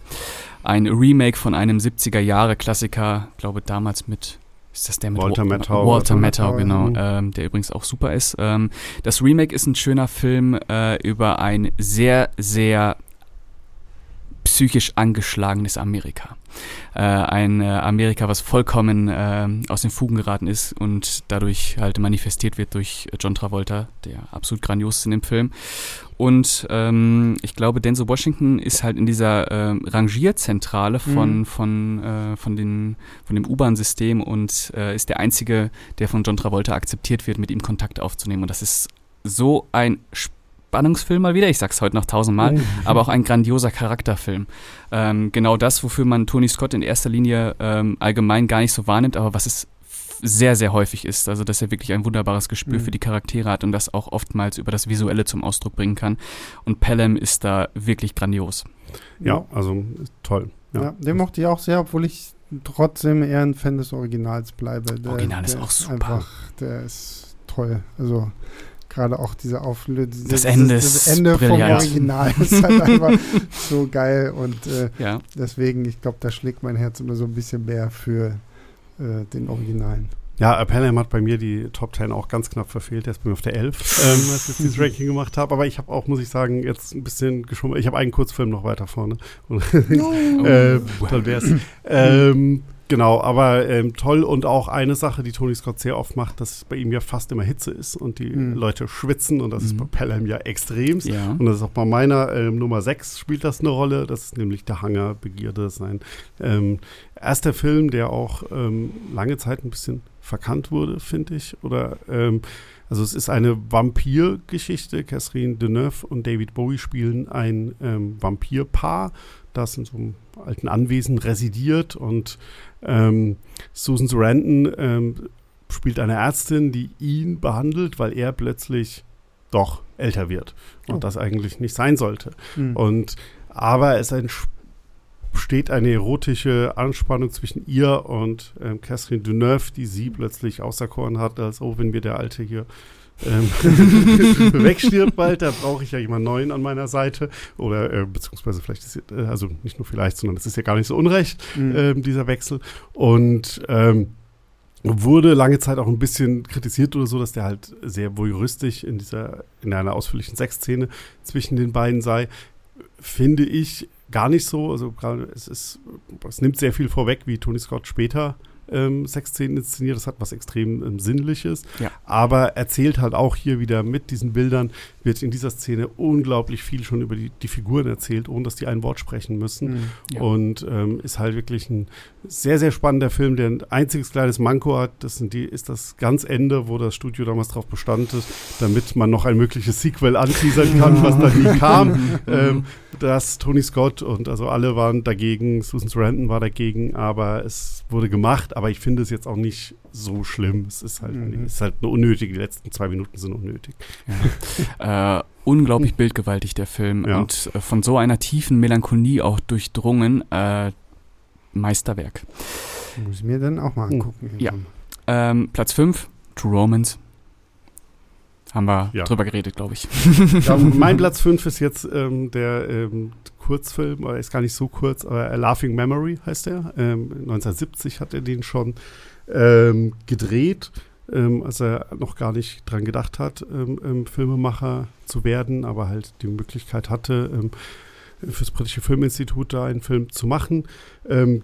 [SPEAKER 2] Ein Remake von einem 70er-Jahre-Klassiker, glaube damals mit ist das der mit
[SPEAKER 3] Walter Matthau?
[SPEAKER 2] Walter Matthau, genau, ähm, der übrigens auch super ist. Ähm, das Remake ist ein schöner Film äh, über ein sehr, sehr psychisch angeschlagenes Amerika. Äh, ein äh, Amerika, was vollkommen äh, aus den Fugen geraten ist und dadurch halt manifestiert wird durch John Travolta, der absolut grandios ist in dem Film. Und ähm, ich glaube, Denzel Washington ist halt in dieser äh, Rangierzentrale von, mhm. von, äh, von, den, von dem U-Bahn-System und äh, ist der Einzige, der von John Travolta akzeptiert wird, mit ihm Kontakt aufzunehmen. Und das ist so ein Spannungsfilm mal wieder, ich sag's heute noch tausendmal, aber auch ein grandioser Charakterfilm. Ähm, genau das, wofür man Tony Scott in erster Linie ähm, allgemein gar nicht so wahrnimmt, aber was es sehr, sehr häufig ist. Also, dass er wirklich ein wunderbares Gespür mhm. für die Charaktere hat und das auch oftmals über das Visuelle zum Ausdruck bringen kann. Und Pelham ist da wirklich grandios.
[SPEAKER 3] Ja, also toll.
[SPEAKER 1] Ja, ja den mochte ich auch sehr, obwohl ich trotzdem eher ein Fan des Originals bleibe.
[SPEAKER 2] Der, Original ist auch super.
[SPEAKER 1] Einfach, der ist toll. Also gerade auch diese Auflösung.
[SPEAKER 2] Das, Ende
[SPEAKER 1] das, das Ende vom Original ist halt einfach so geil und äh, ja. deswegen, ich glaube, da schlägt mein Herz immer so ein bisschen mehr für äh, den Originalen.
[SPEAKER 3] Ja, Pelham hat bei mir die Top 10 auch ganz knapp verfehlt. Er ist bei mir auf der 11, ähm, als ich dieses Ranking gemacht habe. Aber ich habe auch, muss ich sagen, jetzt ein bisschen geschummelt. Ich habe einen Kurzfilm noch weiter vorne. äh, toll wär's. ähm, Genau, aber ähm, toll und auch eine Sache, die Tony Scott sehr oft macht, dass bei ihm ja fast immer Hitze ist und die mhm. Leute schwitzen und das mhm. ist bei Pelham ja extremst. Ja. Und das ist auch bei meiner ähm, Nummer 6 spielt das eine Rolle. Das ist nämlich der Hanger, Begierde, sein ähm, erster Film, der auch ähm, lange Zeit ein bisschen verkannt wurde, finde ich. Oder ähm, also es ist eine Vampirgeschichte. Catherine Deneuve und David Bowie spielen ein ähm, Vampirpaar, das in so einem alten Anwesen residiert und ähm, Susan Sarandon ähm, spielt eine Ärztin, die ihn behandelt, weil er plötzlich doch älter wird und oh. das eigentlich nicht sein sollte. Mhm. Und aber es entsteht eine erotische Anspannung zwischen ihr und ähm, Catherine Deneuve, die sie plötzlich auserkoren hat, als oh, wenn wir der Alte hier wegstirbt bald, da brauche ich ja jemand Neuen an meiner Seite. Oder äh, beziehungsweise vielleicht ist äh, also nicht nur vielleicht, sondern es ist ja gar nicht so unrecht, mhm. ähm, dieser Wechsel. Und ähm, wurde lange Zeit auch ein bisschen kritisiert oder so, dass der halt sehr voyeuristisch in dieser, in einer ausführlichen Sexszene zwischen den beiden sei. Finde ich gar nicht so. Also gerade es ist, es nimmt sehr viel vorweg, wie Tony Scott später ähm, Sexszenen inszeniert. Das hat was extrem ähm, Sinnliches. Ja. Aber erzählt halt auch hier wieder mit diesen Bildern, wird in dieser Szene unglaublich viel schon über die, die Figuren erzählt, ohne dass die ein Wort sprechen müssen. Mhm, ja. Und ähm, ist halt wirklich ein sehr, sehr spannender Film, der ein einziges kleines Manko hat. Das sind die, ist das ganz Ende, wo das Studio damals drauf bestand ist, damit man noch ein mögliches Sequel anteasern kann, was da nie kam. ähm, dass Tony Scott und also alle waren dagegen, Susan Sarandon war dagegen, aber es wurde gemacht. Aber ich finde es jetzt auch nicht so schlimm. Es ist halt, mhm. es ist halt nur unnötig. Die letzten zwei Minuten sind unnötig.
[SPEAKER 2] Ja. äh, unglaublich bildgewaltig der Film ja. und äh, von so einer tiefen Melancholie auch durchdrungen. Äh, Meisterwerk.
[SPEAKER 1] Muss ich mir dann auch mal angucken.
[SPEAKER 2] Ja. Ähm, Platz 5, True Romance. Haben wir ja. drüber geredet, glaube ich.
[SPEAKER 3] Ja, mein Platz 5 ist jetzt ähm, der ähm, Kurzfilm, oder ist gar nicht so kurz, aber A Laughing Memory heißt er. Ähm, 1970 hat er den schon ähm, gedreht, ähm, als er noch gar nicht dran gedacht hat, ähm, Filmemacher zu werden, aber halt die Möglichkeit hatte, fürs britische Filminstitut da einen Film zu machen.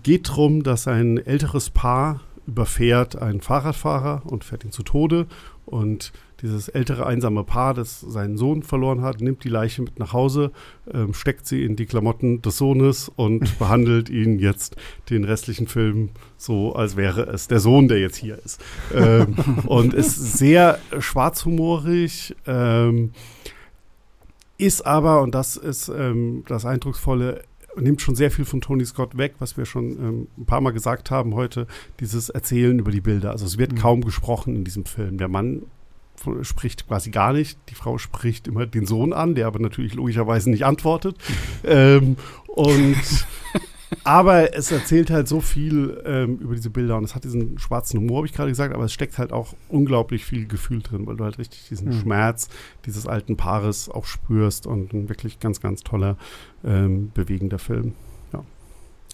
[SPEAKER 3] geht darum, dass ein älteres Paar überfährt einen Fahrradfahrer und fährt ihn zu Tode und dieses ältere einsame Paar, das seinen Sohn verloren hat, nimmt die Leiche mit nach Hause, ähm, steckt sie in die Klamotten des Sohnes und behandelt ihn jetzt den restlichen Film so, als wäre es der Sohn, der jetzt hier ist. Ähm, und ist sehr schwarzhumorig. Ähm, ist aber, und das ist ähm, das Eindrucksvolle, nimmt schon sehr viel von Tony Scott weg, was wir schon ähm, ein paar Mal gesagt haben heute, dieses Erzählen über die Bilder. Also es wird mhm. kaum gesprochen in diesem Film. Der Mann spricht quasi gar nicht. Die Frau spricht immer den Sohn an, der aber natürlich logischerweise nicht antwortet. ähm, und aber es erzählt halt so viel ähm, über diese Bilder und es hat diesen schwarzen Humor, habe ich gerade gesagt, aber es steckt halt auch unglaublich viel Gefühl drin, weil du halt richtig diesen mhm. Schmerz dieses alten Paares auch spürst und ein wirklich ganz, ganz toller, ähm, bewegender Film.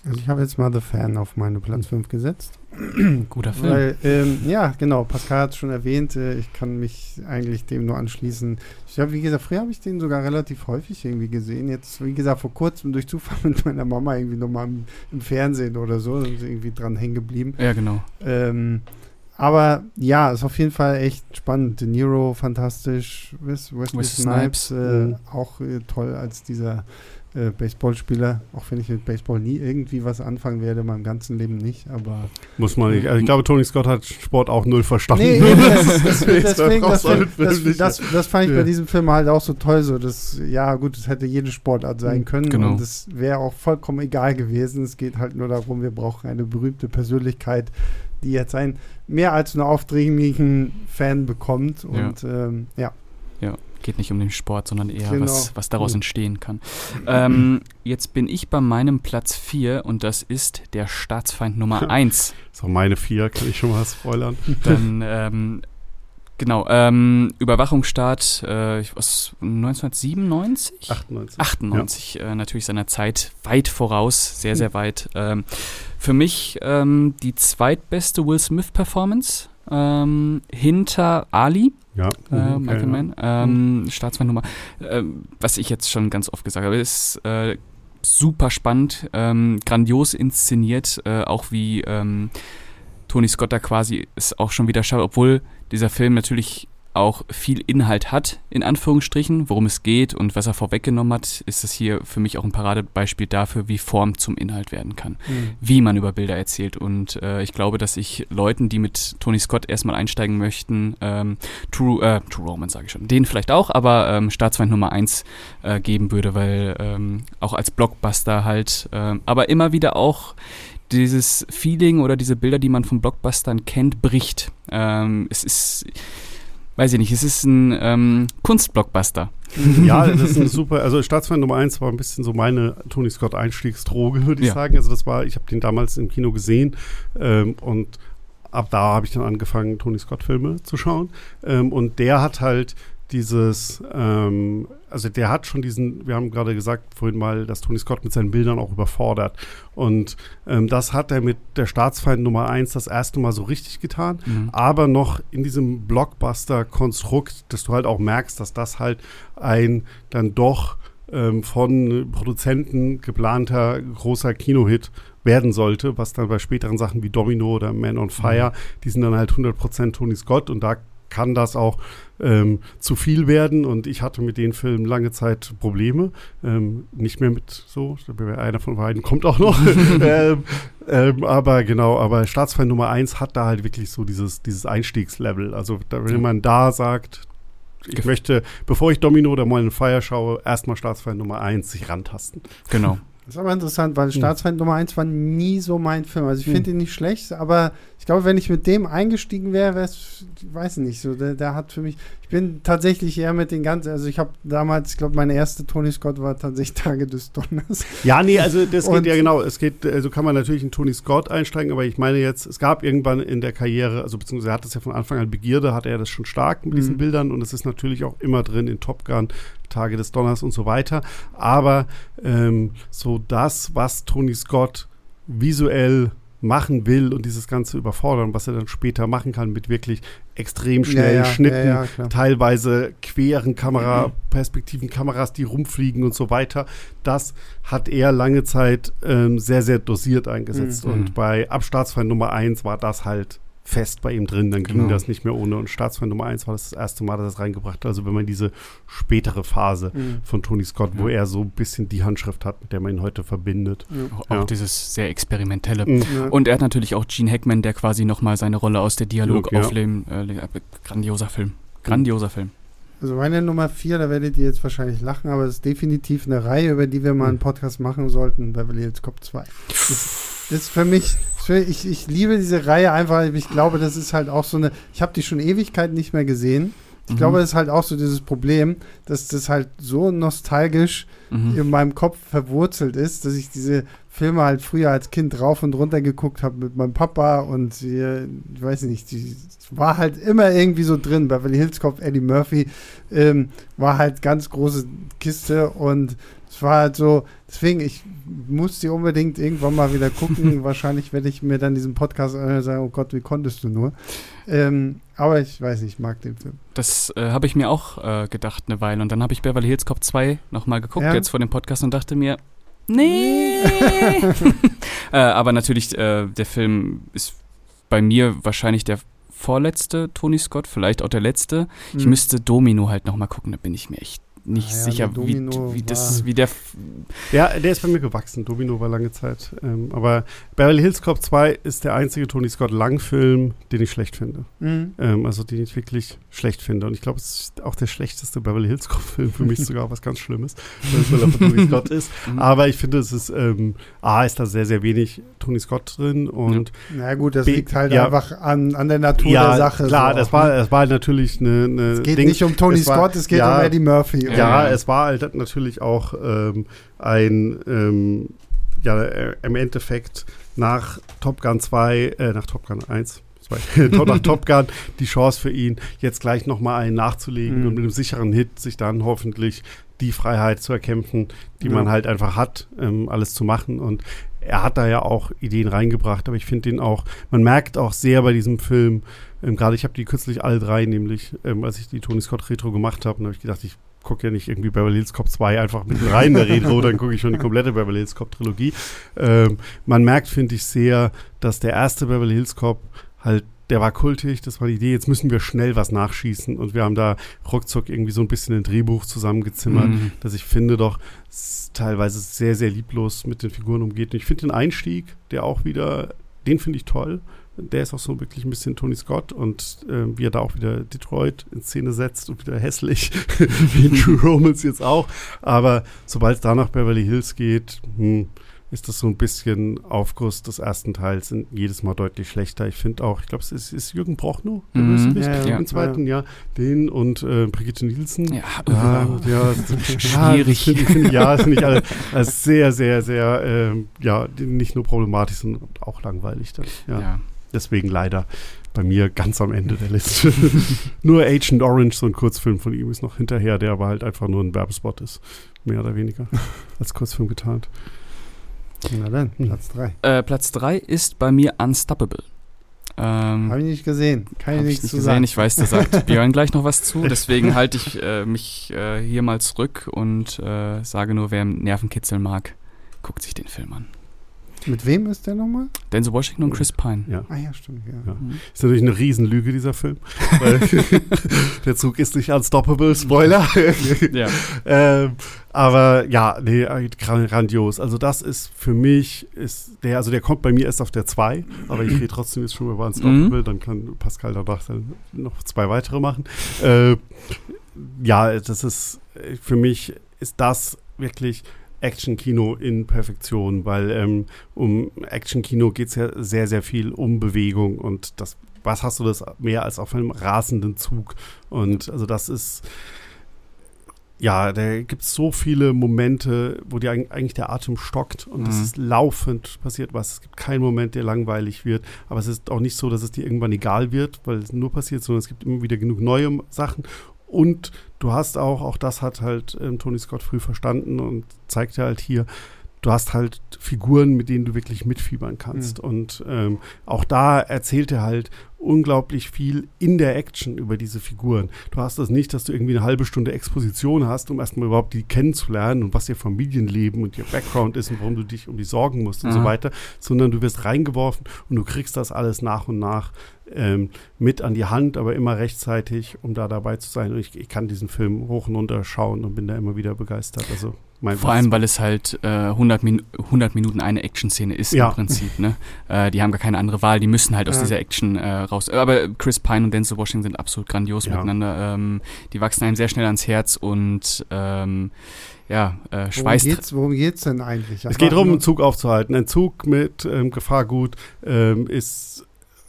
[SPEAKER 1] Also ich habe jetzt mal The Fan auf meine Platz 5 gesetzt.
[SPEAKER 2] Guter Film.
[SPEAKER 1] Weil, ähm, ja, genau, Pascal hat es schon erwähnt, äh, ich kann mich eigentlich dem nur anschließen. Ich habe, wie gesagt, früher habe ich den sogar relativ häufig irgendwie gesehen. Jetzt, wie gesagt, vor kurzem durch Zufall mit meiner Mama irgendwie nochmal im, im Fernsehen oder so, sind sie irgendwie dran hängen geblieben.
[SPEAKER 2] Ja, genau.
[SPEAKER 1] Ähm, aber ja, ist auf jeden Fall echt spannend. De Niro fantastisch, Wesley, Snipes,
[SPEAKER 2] Snipes.
[SPEAKER 1] äh,
[SPEAKER 3] Mhm.
[SPEAKER 1] auch äh, toll als dieser äh, Baseballspieler, auch wenn ich mit Baseball nie irgendwie was anfangen werde, in meinem ganzen Leben nicht, aber
[SPEAKER 3] Muss man nicht. Also ich glaube, Tony Scott hat Sport auch null verstanden.
[SPEAKER 1] Nee, eben, das, das,
[SPEAKER 3] Deswegen
[SPEAKER 1] deswegen, das, das, fand ich
[SPEAKER 3] Ja.
[SPEAKER 1] bei diesem Film halt auch so toll, so dass, ja gut, es hätte jede Sportart sein
[SPEAKER 3] Mhm,
[SPEAKER 1] können
[SPEAKER 2] genau.
[SPEAKER 1] und es wäre auch vollkommen egal gewesen. Es geht halt nur darum, wir brauchen eine berühmte Persönlichkeit, die jetzt einen mehr als nur aufdringlichen Fan bekommt und ähm, ja.
[SPEAKER 2] Geht nicht um den Sport, sondern eher,
[SPEAKER 1] Genau.
[SPEAKER 2] was, was daraus entstehen kann. Ähm, jetzt bin ich bei meinem Platz 4 und das ist der Staatsfeind Nummer 1.
[SPEAKER 3] ist auch meine vier, kann ich schon mal spoilern.
[SPEAKER 2] Dann, ähm, genau, ähm, Überwachungsstaat, äh, was, 1997?
[SPEAKER 3] 98.
[SPEAKER 2] 98, äh, natürlich seiner Zeit weit voraus, sehr, sehr weit. Ähm, für mich ähm, die zweitbeste Will Smith-Performance ähm, hinter Ali,
[SPEAKER 3] Ja.
[SPEAKER 2] äh,
[SPEAKER 3] Mhm,
[SPEAKER 2] Michael
[SPEAKER 3] ja,
[SPEAKER 2] Mann, ähm, Staatsmann-Nummer, ähm, was ich jetzt schon ganz oft gesagt habe, ist äh, super spannend, ähm, grandios inszeniert, äh, auch wie ähm, Tony Scott da quasi es auch schon wieder schafft, obwohl dieser Film natürlich auch viel Inhalt hat, in Anführungsstrichen, worum es geht und was er vorweggenommen hat, ist es hier für mich auch ein Paradebeispiel dafür, wie Form zum Inhalt werden kann wie man über Bilder erzählt. Und äh, ich glaube, dass ich Leuten, die mit Tony Scott erstmal einsteigen möchten, ähm, True, äh, True Romance sage ich schon, den vielleicht auch, aber ähm, Staatsfeind Nummer 1 äh, geben würde, weil ähm, auch als Blockbuster halt, ähm, aber immer wieder auch dieses Feeling oder diese Bilder, die man von Blockbustern kennt, bricht. Ähm, es ist, weiß ich nicht, es ist ein ähm, Kunstblockbuster.
[SPEAKER 3] ja, das ist ein super, also Staatsfeind Nummer 1 war ein bisschen so meine Tony Scott Einstiegsdroge, würde ich
[SPEAKER 2] Ja.
[SPEAKER 3] sagen. Also das war, ich habe den damals im Kino gesehen ähm, und ab da habe ich dann angefangen, Tony Scott Filme zu schauen. Ähm, und der hat halt dieses, ähm, also der hat schon diesen, wir haben gerade gesagt vorhin mal, dass Tony Scott mit seinen Bildern auch überfordert. Und ähm, das hat er mit der Staatsfeind Nummer 1 das erste Mal so richtig getan
[SPEAKER 2] Mhm.
[SPEAKER 3] aber noch in diesem Blockbuster-Konstrukt, dass du halt auch merkst, dass das halt ein dann doch ähm, von Produzenten geplanter großer Kinohit werden sollte, was dann bei späteren Sachen wie Domino oder Man on Fire, die sind dann halt 100% Tony Scott und da kann das auch ähm, zu viel werden und ich hatte mit den Filmen lange Zeit Probleme. Ähm, nicht mehr mit so, einer von beiden kommt auch noch. ähm, ähm, aber genau, aber Staatsfeind Nummer 1 hat da halt wirklich so dieses, dieses Einstiegslevel. Also da, wenn man da sagt, ich möchte, bevor ich Domino oder mal einen Fire schaue, erstmal Staatsfeind Nummer 1 sich rantasten.
[SPEAKER 2] Genau.
[SPEAKER 1] Das ist aber interessant, weil
[SPEAKER 3] Hm.
[SPEAKER 1] Staatsfeind Nummer 1 war nie so mein Film. Also ich finde
[SPEAKER 3] Hm.
[SPEAKER 1] ihn nicht schlecht, aber ich glaube, wenn ich mit dem eingestiegen wäre, wäre es, ich weiß nicht, so, der, der hat für mich, ich bin tatsächlich eher mit den ganzen, also ich habe damals, ich glaube, meine erste Tony Scott war tatsächlich Tage des Donners.
[SPEAKER 3] Ja, nee, also das
[SPEAKER 1] Und-
[SPEAKER 3] geht ja genau. Es geht, also kann man natürlich in Tony Scott einsteigen, aber ich meine jetzt, es gab irgendwann in der Karriere, also beziehungsweise er hat das ja von Anfang an Begierde, hatte er das schon stark mit diesen
[SPEAKER 1] Mhm.
[SPEAKER 3] Bildern und es ist natürlich auch immer drin in Top Gun, Tage des Donners und so weiter. Aber ähm, so das, was Tony Scott visuell machen will und dieses ganze überfordern, was er dann später machen kann mit wirklich extrem schnellen
[SPEAKER 1] ja,
[SPEAKER 3] Schnitten,
[SPEAKER 1] Ja, ja, klar.
[SPEAKER 3] teilweise queren Kameraperspektiven, Kameras, die rumfliegen und so weiter. Das hat er lange Zeit ähm, sehr, sehr dosiert eingesetzt.
[SPEAKER 2] Mhm.
[SPEAKER 3] Und bei Abstaatsfeind Nummer 1 war das halt fest bei ihm drin. Dann ging
[SPEAKER 2] Genau.
[SPEAKER 3] das nicht mehr ohne. Und Staatsfeind Nummer 1 war das, das erste Mal, dass er es reingebracht hat. Also wenn man diese spätere Phase
[SPEAKER 1] Mhm.
[SPEAKER 3] von Tony Scott, wo
[SPEAKER 2] Ja.
[SPEAKER 3] er so ein bisschen die Handschrift hat, mit der man ihn heute verbindet.
[SPEAKER 2] Auch
[SPEAKER 3] Ja.
[SPEAKER 2] dieses sehr experimentelle.
[SPEAKER 3] Mhm.
[SPEAKER 1] Ja.
[SPEAKER 2] Und er hat natürlich auch Gene Hackman, der quasi nochmal seine Rolle aus der Dialog
[SPEAKER 3] ja.
[SPEAKER 2] aufleben. Äh, grandioser Film. Grandioser Film.
[SPEAKER 1] Also meine Nummer vier, da werdet ihr jetzt wahrscheinlich lachen, aber es ist definitiv eine Reihe, über die wir mal einen Podcast machen sollten, Beverly Hills Cop 2. Das ist für mich, ich, ich liebe diese Reihe einfach, ich glaube, das ist halt auch so eine, ich habe die schon Ewigkeit nicht mehr gesehen. Ich
[SPEAKER 2] Mhm.
[SPEAKER 1] glaube, das ist halt auch so dieses Problem, dass das halt so nostalgisch
[SPEAKER 2] Mhm.
[SPEAKER 1] in meinem Kopf verwurzelt ist, dass ich diese Filme halt früher als Kind rauf und runter geguckt habe mit meinem Papa und äh, ich weiß nicht, die war halt immer irgendwie so drin. Beverly Hills Cop, Eddie Murphy ähm, war halt ganz große Kiste und es war halt so, deswegen, ich muss die unbedingt irgendwann mal wieder gucken. Wahrscheinlich werde ich mir dann diesen Podcast und sagen, oh Gott, wie konntest du nur? Ähm, aber ich weiß nicht, ich mag den Film.
[SPEAKER 2] Das äh, habe ich mir auch äh, gedacht eine Weile. Und dann habe ich Beverly Hills Cop 2 nochmal geguckt,
[SPEAKER 1] Ja.
[SPEAKER 2] jetzt vor dem Podcast, und dachte mir, nee. äh, aber natürlich, äh, der Film ist bei mir wahrscheinlich der vorletzte Tony Scott, vielleicht auch der letzte. Ich
[SPEAKER 1] Hm.
[SPEAKER 2] müsste Domino halt nochmal gucken, da bin ich mir echt nicht
[SPEAKER 1] Ah ja,
[SPEAKER 2] sicher, wie,
[SPEAKER 1] Domino
[SPEAKER 2] wie, das, wie der. f-
[SPEAKER 3] Ja, der ist bei mir gewachsen. Domino war lange Zeit. Ähm, aber Beverly Hills Cop 2 ist der einzige Tony Scott Langfilm, den ich schlecht finde.
[SPEAKER 1] Mhm.
[SPEAKER 3] Ähm, also den ich wirklich schlecht finde. Und ich glaube, es ist auch der schlechteste Beverly Hills Cop Film für mich sogar was ganz Schlimmes, weil er von Tony Scott ist.
[SPEAKER 2] Mhm.
[SPEAKER 3] Aber ich finde, es ist ähm, A, ist da sehr, sehr wenig Tony Scott drin und
[SPEAKER 1] Na gut, das
[SPEAKER 3] B-
[SPEAKER 1] liegt halt
[SPEAKER 3] ja.
[SPEAKER 1] einfach an, an der Natur
[SPEAKER 3] ja,
[SPEAKER 1] der Sache.
[SPEAKER 3] klar,
[SPEAKER 1] so
[SPEAKER 3] das
[SPEAKER 1] auch,
[SPEAKER 3] war,
[SPEAKER 1] ne?
[SPEAKER 3] das war natürlich eine, eine
[SPEAKER 1] Es geht
[SPEAKER 3] Ding-
[SPEAKER 1] nicht um Tony
[SPEAKER 3] es war-
[SPEAKER 1] Scott, es geht
[SPEAKER 3] ja,
[SPEAKER 1] um Eddie Murphy.
[SPEAKER 2] Ja,
[SPEAKER 3] Ja,
[SPEAKER 2] ja.
[SPEAKER 3] es war halt natürlich auch ähm, ein, ähm, ja, äh, im Endeffekt nach Top Gun 2, äh, nach Top Gun 1, zwei, nach Top Gun die Chance für ihn, jetzt gleich nochmal einen nachzulegen
[SPEAKER 1] Mhm.
[SPEAKER 3] und mit einem sicheren Hit sich dann hoffentlich die Freiheit zu erkämpfen, die
[SPEAKER 1] Ja.
[SPEAKER 3] man halt einfach hat, ähm, alles zu machen. Und er hat da ja auch Ideen reingebracht, aber ich finde den auch, man merkt auch sehr bei diesem Film, ähm, gerade ich habe die kürzlich alle drei, nämlich ähm, als ich die Tony Scott Retro gemacht habe, und habe ich gedacht, ich gucke ja nicht irgendwie Beverly Hills Cop 2 einfach mit rein in der Retro, dann gucke ich schon die komplette Beverly Hills Cop Trilogie. Ähm, man merkt, finde ich, sehr, dass der erste Beverly Hills Cop halt der war kultig, das war die Idee, jetzt müssen wir schnell was nachschießen und wir haben da ruckzuck irgendwie so ein bisschen ein Drehbuch zusammengezimmert,
[SPEAKER 2] Mhm.
[SPEAKER 3] dass ich finde doch teilweise sehr, sehr lieblos mit den Figuren umgeht. Und ich finde den Einstieg, der auch wieder, den finde ich toll. Der ist auch so wirklich ein bisschen Tony Scott und ähm, wie er da auch wieder Detroit in Szene setzt und wieder hässlich, wie in True Romance jetzt auch. Aber sobald es da nach Beverly Hills geht, hm, ist das so ein bisschen Aufguss des ersten Teils und jedes Mal deutlich schlechter. Ich finde auch, ich glaube, es ist, ist Jürgen Brochnow, der
[SPEAKER 2] Mhm.
[SPEAKER 3] Bösewicht
[SPEAKER 1] Ja, ja.
[SPEAKER 3] im zweiten Jahr, den und äh, Brigitte Nielsen.
[SPEAKER 2] Ja,
[SPEAKER 3] Ja,
[SPEAKER 2] äh,
[SPEAKER 3] ja,
[SPEAKER 2] Schwierig.
[SPEAKER 3] Ja, find ich, ja, das finde ich alle als sehr, sehr, sehr, ähm, ja, nicht nur problematisch, sondern auch langweilig. Dann, ja.
[SPEAKER 2] ja.
[SPEAKER 3] Deswegen leider bei mir ganz am Ende der Liste. nur Agent Orange, so ein Kurzfilm von ihm, ist noch hinterher, der aber halt einfach nur ein Werbespot ist. Mehr oder weniger als Kurzfilm getarnt.
[SPEAKER 1] Na dann,
[SPEAKER 3] Hm.
[SPEAKER 1] Platz 3.
[SPEAKER 2] Äh, Platz 3 ist bei mir Unstoppable. Ähm,
[SPEAKER 1] Habe ich nicht gesehen. Kann ich nichts
[SPEAKER 2] nicht
[SPEAKER 1] zu
[SPEAKER 2] gesehen.
[SPEAKER 1] sagen.
[SPEAKER 2] Ich weiß, da sagt Björn gleich noch was zu. Deswegen halte ich äh, mich äh, hier mal zurück und äh, sage nur, wer Nervenkitzel mag, guckt sich den Film an.
[SPEAKER 1] Mit wem ist der nochmal?
[SPEAKER 2] Denzel Washington und Chris Pine.
[SPEAKER 3] Ja.
[SPEAKER 1] Ah ja, stimmt. Ja.
[SPEAKER 3] Ja.
[SPEAKER 2] Mhm.
[SPEAKER 3] Ist natürlich eine Riesenlüge, dieser Film. Weil der Zug ist nicht unstoppable, Spoiler.
[SPEAKER 2] Ja.
[SPEAKER 3] ähm, aber ja, nee, gran- grandios. Also das ist für mich, ist der, also der kommt bei mir erst auf der 2, aber ich rede trotzdem jetzt schon über Unstoppable, dann kann Pascal danach dann noch zwei weitere machen. Äh, ja, das ist, äh, für mich ist das wirklich Action-Kino in Perfektion, weil ähm, um Action-Kino geht es ja sehr, sehr viel um Bewegung und das, was hast du das mehr als auf einem rasenden Zug? Und also das ist, ja, da gibt es so viele Momente, wo dir eig- eigentlich der Atem stockt und es
[SPEAKER 2] Mhm.
[SPEAKER 3] ist laufend passiert was. Es gibt keinen Moment, der langweilig wird, aber es ist auch nicht so, dass es dir irgendwann egal wird, weil es nur passiert, sondern es gibt immer wieder genug neue Sachen und du hast auch, auch das hat halt ähm, Tony Scott früh verstanden und zeigt ja halt hier, du hast halt Figuren, mit denen du wirklich mitfiebern kannst. Und ähm, auch da erzählt er halt unglaublich viel in der Action über diese Figuren. Du hast das nicht, dass du irgendwie eine halbe Stunde Exposition hast, um erstmal überhaupt die kennenzulernen und was ihr Familienleben und ihr Background ist und warum du dich um die sorgen musst und so
[SPEAKER 2] Aha.
[SPEAKER 3] weiter, sondern du wirst reingeworfen und du kriegst das alles nach und nach ähm, mit an die Hand, aber immer rechtzeitig, um da dabei zu sein. Und ich, ich kann diesen Film hoch und runter schauen und bin da immer wieder begeistert. Also mein
[SPEAKER 2] Vor allem, weil es halt äh, 100, Min 100 Minuten eine Action-Szene ist
[SPEAKER 3] Ja.
[SPEAKER 2] im Prinzip. Ne? Äh, die haben gar keine andere Wahl, die müssen halt aus
[SPEAKER 1] Ja.
[SPEAKER 2] dieser Action äh, raus. Aber Chris Pine und Denzel Washington sind absolut grandios
[SPEAKER 3] Ja.
[SPEAKER 2] miteinander. Ähm, die wachsen einem sehr schnell ans Herz und ähm, ja, äh,
[SPEAKER 1] Worum
[SPEAKER 2] schweißt.
[SPEAKER 1] geht's, worum geht's denn eigentlich?
[SPEAKER 3] Es geht darum, einen Zug aufzuhalten. Ein Zug mit ähm, Gefahrgut ähm, ist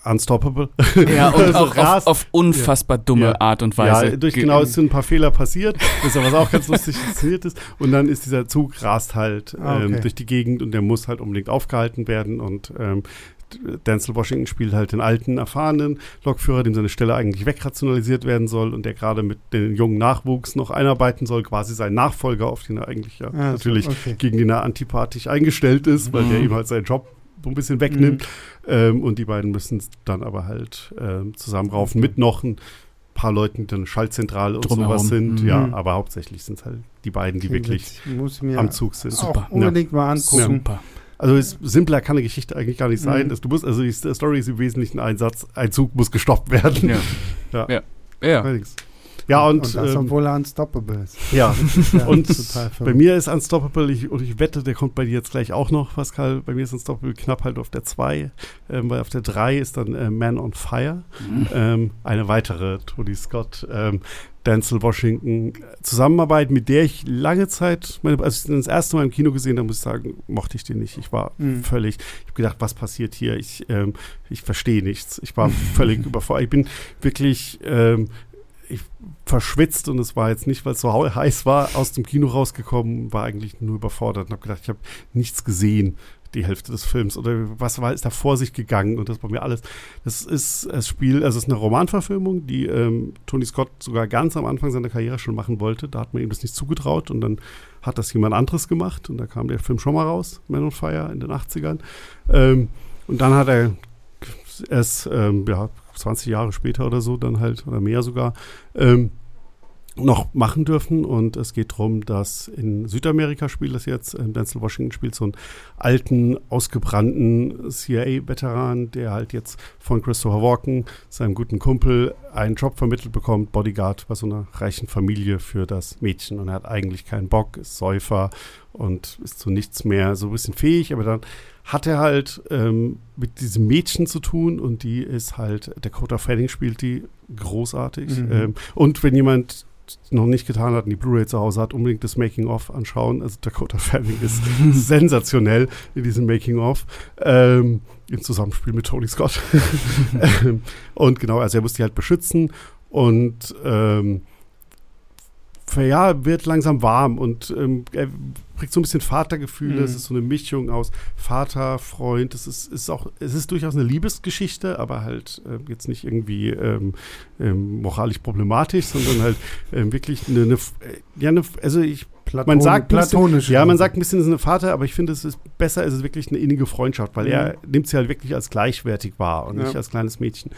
[SPEAKER 3] unstoppable.
[SPEAKER 2] Ja, und
[SPEAKER 3] Also
[SPEAKER 2] auch auf, auf unfassbar dumme
[SPEAKER 3] Ja.
[SPEAKER 2] Art und Weise.
[SPEAKER 3] Ja, durch
[SPEAKER 2] Ge-
[SPEAKER 3] genau, es sind ein paar Fehler passiert, das ist ja was auch ganz lustig inszeniert ist. Und dann ist dieser Zug rast halt
[SPEAKER 1] Ah, okay.
[SPEAKER 3] ähm, durch die Gegend und der muss halt unbedingt aufgehalten werden. Und ähm, Denzel Washington spielt halt den alten, erfahrenen Lokführer, dem seine Stelle eigentlich wegrationalisiert werden soll und der gerade mit dem jungen Nachwuchs noch einarbeiten soll, quasi sein Nachfolger, auf den er eigentlich ja
[SPEAKER 1] Ah, so,
[SPEAKER 3] natürlich
[SPEAKER 1] okay.
[SPEAKER 3] gegen den er antipathisch eingestellt ist, weil
[SPEAKER 2] Mhm.
[SPEAKER 3] der ihm halt seinen Job so ein bisschen wegnimmt.
[SPEAKER 1] Mhm.
[SPEAKER 3] Ähm, und die beiden müssen es dann aber halt ähm, zusammenraufen mit noch ein paar Leuten, die dann Schaltzentrale und
[SPEAKER 2] Drumherum.
[SPEAKER 3] sowas sind.
[SPEAKER 2] Mhm.
[SPEAKER 3] Ja, aber hauptsächlich sind es halt die beiden, die
[SPEAKER 1] Klingt
[SPEAKER 3] wirklich
[SPEAKER 1] witzig. Muss ich mir
[SPEAKER 3] am Zug sind.
[SPEAKER 1] auch
[SPEAKER 2] Super.
[SPEAKER 1] unbedingt mal
[SPEAKER 2] Super.
[SPEAKER 1] angucken.
[SPEAKER 3] Also ist, simpler kann eine Geschichte eigentlich gar nicht sein.
[SPEAKER 1] Mhm.
[SPEAKER 3] Das, du musst, also die Story ist im Wesentlichen ein Satz, ein Zug muss gestoppt werden.
[SPEAKER 2] Ja.
[SPEAKER 3] Ja.
[SPEAKER 2] Ja. Ja.
[SPEAKER 3] Ja, und,
[SPEAKER 1] und das,
[SPEAKER 3] ähm,
[SPEAKER 1] obwohl er unstoppable ist.
[SPEAKER 3] ja,
[SPEAKER 1] Ja,
[SPEAKER 3] Und bei mir ist Unstoppable, ich, und ich wette, der kommt bei dir jetzt gleich auch noch, Pascal. Bei mir ist Unstoppable knapp halt auf der 2, ähm, weil auf der 3 ist dann äh, Man on Fire. Ähm, eine weitere Tony Scott, ähm, Denzel Washington Zusammenarbeit, mit der ich lange Zeit, meine, als ich den das erste Mal im Kino gesehen habe, muss ich sagen, mochte ich den nicht. Ich war
[SPEAKER 1] Mhm.
[SPEAKER 3] völlig, ich habe gedacht, was passiert hier? Ich, ähm, ich verstehe nichts. Ich war völlig überfordert. Ich bin wirklich ähm, ich, verschwitzt und es war jetzt nicht, weil es so heiß war, aus dem Kino rausgekommen, war eigentlich nur überfordert und habe gedacht, ich habe nichts gesehen, die Hälfte des Films oder was war, ist da vor sich gegangen und das war mir alles. Das ist das Spiel, also es ist eine Romanverfilmung, die ähm, Tony Scott sogar ganz am Anfang seiner Karriere schon machen wollte. Da hat man ihm das nicht zugetraut und dann hat das jemand anderes gemacht und da kam der Film schon mal raus, Man on Fire in den 80ern. Ähm, und dann hat er erst, ähm, ja, 20 Jahre später oder so, dann halt, oder mehr sogar, ähm, noch machen dürfen. Und es geht darum, dass in Südamerika spielt das jetzt, ähm, Denzel Washington spielt so einen alten, ausgebrannten CIA-Veteran, der halt jetzt von Christopher Walken, seinem guten Kumpel, einen Job vermittelt bekommt, Bodyguard bei so einer reichen Familie für das Mädchen. Und er hat eigentlich keinen Bock, ist Säufer und ist zu nichts mehr so ein bisschen fähig, aber dann hat er halt ähm, mit diesem Mädchen zu tun und die ist halt, Dakota Fanning spielt die großartig.
[SPEAKER 1] Mhm.
[SPEAKER 3] Ähm, und wenn jemand noch nicht getan hat und die Blu-ray zu Hause hat, unbedingt das Making-of anschauen. Also Dakota Fanning ist sensationell in diesem Making-of. Ähm, Im Zusammenspiel mit Tony Scott. ähm, und genau, also er muss die halt beschützen und ähm, ja, wird langsam warm und ähm, er kriegt so ein bisschen Vatergefühle.
[SPEAKER 1] Mhm.
[SPEAKER 3] Es ist so eine Mischung aus Vater, Freund. Es ist, ist auch, es ist durchaus eine Liebesgeschichte, aber halt äh, jetzt nicht irgendwie ähm, ähm, moralisch problematisch, sondern halt ähm, wirklich eine, eine, äh, ja, eine, also ich
[SPEAKER 1] Platon,
[SPEAKER 3] man sagt bisschen-
[SPEAKER 1] platonisch.
[SPEAKER 3] ja, man sagt ein bisschen, es ist eine Vater, aber ich finde, es ist besser, es ist wirklich eine innige Freundschaft, weil
[SPEAKER 1] Mhm.
[SPEAKER 3] er nimmt sie halt wirklich als gleichwertig wahr und
[SPEAKER 1] Ja.
[SPEAKER 3] nicht als kleines Mädchen,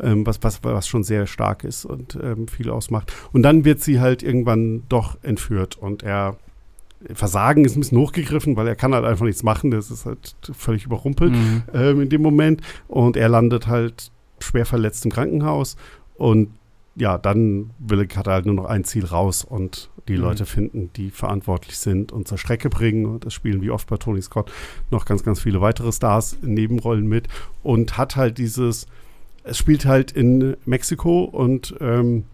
[SPEAKER 3] ähm, was, was, was schon sehr stark ist und ähm, viel ausmacht. Und dann wird sie halt irgendwann doch entführt und er Versagen ist ein bisschen hochgegriffen, weil er kann halt einfach nichts machen, das ist halt völlig überrumpelt
[SPEAKER 2] Mhm.
[SPEAKER 3] ähm, in dem Moment. Und er landet halt schwer verletzt im Krankenhaus. Und ja, dann will, hat er halt nur noch ein Ziel raus und die
[SPEAKER 1] Mhm.
[SPEAKER 3] Leute finden, die verantwortlich sind und zur Strecke bringen. Und das spielen wie oft bei Tony Scott noch ganz, ganz viele weitere Stars in Nebenrollen mit. Und hat halt dieses, es spielt halt in Mexiko und ähm,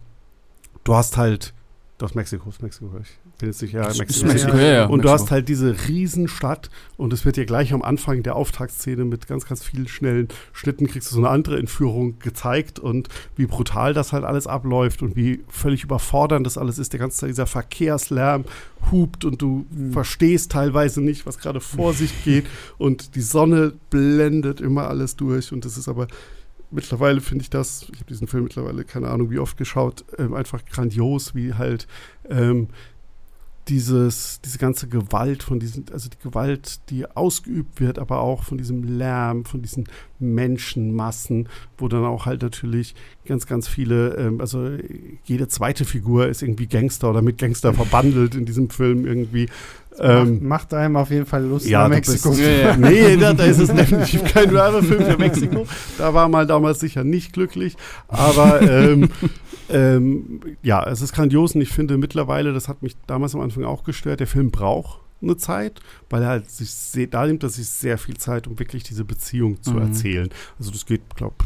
[SPEAKER 3] du hast halt, du hast Mexiko, ist Mexiko, ich bin jetzt nicht, ja,
[SPEAKER 2] Ist
[SPEAKER 3] Mexiko.
[SPEAKER 2] Mexiko,
[SPEAKER 1] ja,
[SPEAKER 2] ja,
[SPEAKER 3] Und du hast halt diese Riesenstadt und es wird dir gleich am Anfang der Auftaktszene mit ganz, ganz vielen schnellen Schnitten kriegst du so eine andere Entführung gezeigt und wie brutal das halt alles abläuft und wie völlig überfordernd das alles ist. Der ganze Tag dieser Verkehrslärm hupt und du
[SPEAKER 1] Mhm.
[SPEAKER 3] verstehst teilweise nicht, was gerade vor sich geht und die Sonne blendet immer alles durch und das ist aber mittlerweile finde ich das, ich habe diesen Film mittlerweile keine Ahnung wie oft geschaut, ähm, einfach grandios, wie halt ähm, dieses, diese ganze Gewalt von diesen, also die Gewalt, die ausgeübt wird, aber auch von diesem Lärm, von diesen Menschenmassen, wo dann auch halt natürlich ganz, ganz viele, ähm, also jede zweite Figur ist irgendwie Gangster oder mit Gangster verbandelt in diesem Film irgendwie. Ähm,
[SPEAKER 1] macht, macht einem auf jeden Fall Lust
[SPEAKER 3] ja,
[SPEAKER 1] nach Mexiko.
[SPEAKER 3] bist-
[SPEAKER 2] Ja, ja.
[SPEAKER 3] Nee, da, da ist es definitiv kein Werbefilm für Mexiko. Da war mal damals sicher nicht glücklich. Aber ähm, ähm, ja, es ist grandios und ich finde mittlerweile, das hat mich damals am Anfang auch gestört, der Film braucht eine Zeit, weil er halt sich sehr, da nimmt er sich sehr viel Zeit, um wirklich diese Beziehung zu
[SPEAKER 2] Mhm.
[SPEAKER 3] erzählen. Also das geht, glaube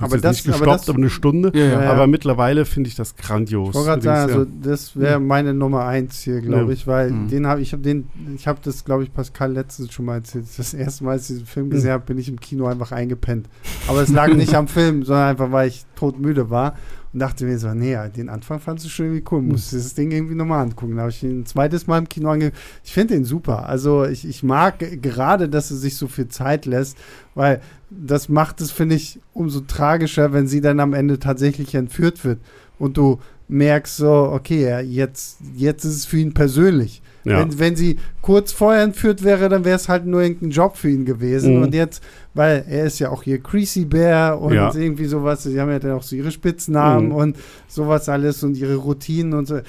[SPEAKER 1] Aber
[SPEAKER 3] ich,
[SPEAKER 1] das-
[SPEAKER 3] nicht
[SPEAKER 1] aber
[SPEAKER 3] gestoppt,
[SPEAKER 1] das-
[SPEAKER 3] aber eine Stunde.
[SPEAKER 2] Ja, ja.
[SPEAKER 1] Ja,
[SPEAKER 3] Aber mittlerweile finde ich das grandios.
[SPEAKER 1] Ich wollte gerade sagen, also das wäre meine Nummer eins hier, glaube
[SPEAKER 3] Ja.
[SPEAKER 1] ich, weil
[SPEAKER 2] Mhm.
[SPEAKER 1] den habe ich habe den, ich habe das, glaube ich, Pascal letztens schon mal erzählt. Das erste Mal, als ich diesen Film gesehen habe, bin ich im Kino einfach eingepennt. Aber es lag nicht am Film, sondern einfach, weil ich todmüde war und dachte mir so, nee, den Anfang fandst du schon irgendwie cool, musst du das Ding irgendwie nochmal angucken. Da habe ich ihn ein zweites Mal im Kino angeguckt. Ich finde den super. Also ich, ich mag gerade, dass er sich so viel Zeit lässt, weil das macht es, finde ich, umso tragischer, wenn sie dann am Ende tatsächlich entführt wird und du merkst so, okay, jetzt, jetzt ist es für ihn persönlich.
[SPEAKER 3] Ja.
[SPEAKER 1] Wenn, wenn sie kurz vorher entführt wäre, dann wäre es halt nur irgendein Job für ihn gewesen.
[SPEAKER 3] Mhm.
[SPEAKER 1] Und jetzt, weil er ist ja auch hier Creasy Bear und
[SPEAKER 3] Ja.
[SPEAKER 1] irgendwie sowas, sie haben ja dann auch so ihre Spitznamen
[SPEAKER 3] Mhm.
[SPEAKER 1] und sowas alles und ihre Routinen und so.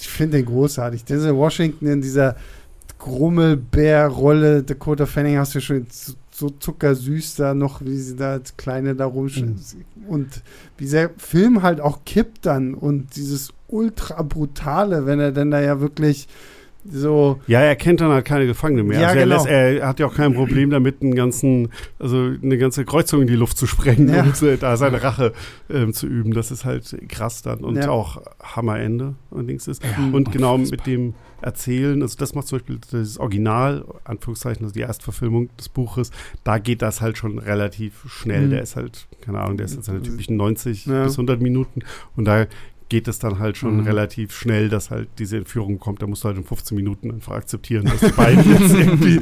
[SPEAKER 1] Ich finde den großartig. Denzel Washington in dieser Grummelbär-Rolle. Dakota Fanning hast du schon so zuckersüß da noch, wie sie da als Kleine da rumsteht. Mhm. Und wie der Film halt auch kippt dann und dieses ultra brutale, wenn er dann da ja wirklich so.
[SPEAKER 3] Ja, er kennt dann halt keine Gefangene mehr.
[SPEAKER 1] Ja,
[SPEAKER 3] also er,
[SPEAKER 1] genau.
[SPEAKER 3] lässt, er hat ja auch kein Problem damit, einen ganzen, also eine ganze Kreuzung in die Luft zu sprengen
[SPEAKER 1] Ja.
[SPEAKER 3] und äh, da seine Rache ähm, zu üben. Das ist halt krass dann und
[SPEAKER 1] Ja.
[SPEAKER 3] auch Hammerende allerdings ist.
[SPEAKER 2] Ja,
[SPEAKER 3] und genau mit dem Erzählen, also das macht zum Beispiel das Original, Anführungszeichen, also die Erstverfilmung des Buches, da geht das halt schon relativ schnell.
[SPEAKER 1] Mhm.
[SPEAKER 3] Der ist halt, keine Ahnung, der ist jetzt seine typischen 90
[SPEAKER 1] Ja.
[SPEAKER 3] bis 100 Minuten und da geht es dann halt schon
[SPEAKER 2] Mhm.
[SPEAKER 3] relativ schnell, dass halt diese Entführung kommt. Da musst du halt in 15 Minuten einfach akzeptieren, dass die beiden jetzt irgendwie,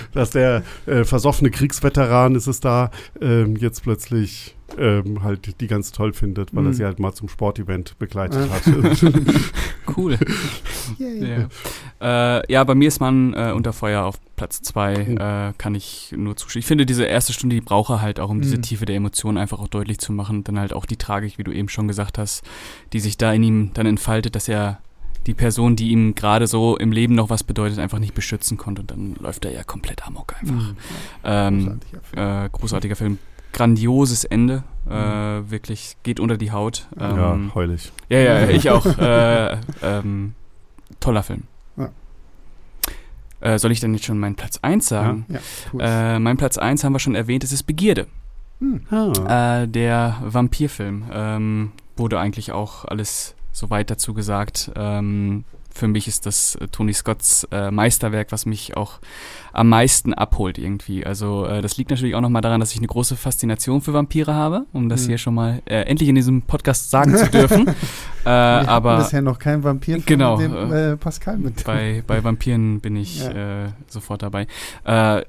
[SPEAKER 3] dass der äh, versoffene Kriegsveteran ist es da, ähm, jetzt plötzlich ähm, halt die ganz toll findet, weil er
[SPEAKER 1] Mhm.
[SPEAKER 3] sie halt mal zum Sportevent begleitet
[SPEAKER 1] Ja.
[SPEAKER 3] hat.
[SPEAKER 2] Cool.
[SPEAKER 1] Yay.
[SPEAKER 2] Ja. Äh, ja, bei mir ist man äh, unter Feuer auf Platz zwei.
[SPEAKER 3] Mhm.
[SPEAKER 2] Äh, kann ich nur zustimmen. Ich finde, diese erste Stunde, die braucht er halt auch, um diese
[SPEAKER 1] Mhm.
[SPEAKER 2] Tiefe der Emotionen einfach auch deutlich zu machen. Dann halt auch die Tragik, wie du eben schon gesagt hast, die sich da in ihm dann entfaltet, dass er die Person, die ihm gerade so im Leben noch was bedeutet, einfach nicht beschützen konnte. Und dann läuft er ja komplett amok einfach.
[SPEAKER 1] Mhm.
[SPEAKER 2] Ähm,
[SPEAKER 1] Großartiger Film.
[SPEAKER 2] äh, großartiger Film. Grandioses Ende. Äh, wirklich geht unter die Haut.
[SPEAKER 3] ja,
[SPEAKER 2] Ähm,
[SPEAKER 3] heulig.
[SPEAKER 2] ja, ja, ich auch. äh, ähm, toller Film.
[SPEAKER 1] Ja.
[SPEAKER 2] Äh, soll ich dann jetzt schon meinen Platz 1 sagen?
[SPEAKER 1] Ja, cool.
[SPEAKER 2] Äh, mein Platz 1 haben wir schon erwähnt, es ist Begierde.
[SPEAKER 1] Hm.
[SPEAKER 3] Ah.
[SPEAKER 2] Äh, der Vampirfilm. Ähm, wurde eigentlich auch alles so weit dazu gesagt. Ähm, für mich ist das äh, Tony Scotts äh, Meisterwerk, was mich auch am meisten abholt irgendwie. Also äh, das liegt natürlich auch nochmal daran, dass ich eine große Faszination für Vampire habe, um das
[SPEAKER 1] Mhm.
[SPEAKER 2] hier schon mal äh, endlich in diesem Podcast sagen zu dürfen. äh, aber
[SPEAKER 1] bisher noch kein Vampir
[SPEAKER 2] Genau,
[SPEAKER 1] mit dem äh, Pascal mit.
[SPEAKER 2] bei, bei Vampiren bin ich
[SPEAKER 1] Ja.
[SPEAKER 2] äh, sofort dabei. Äh,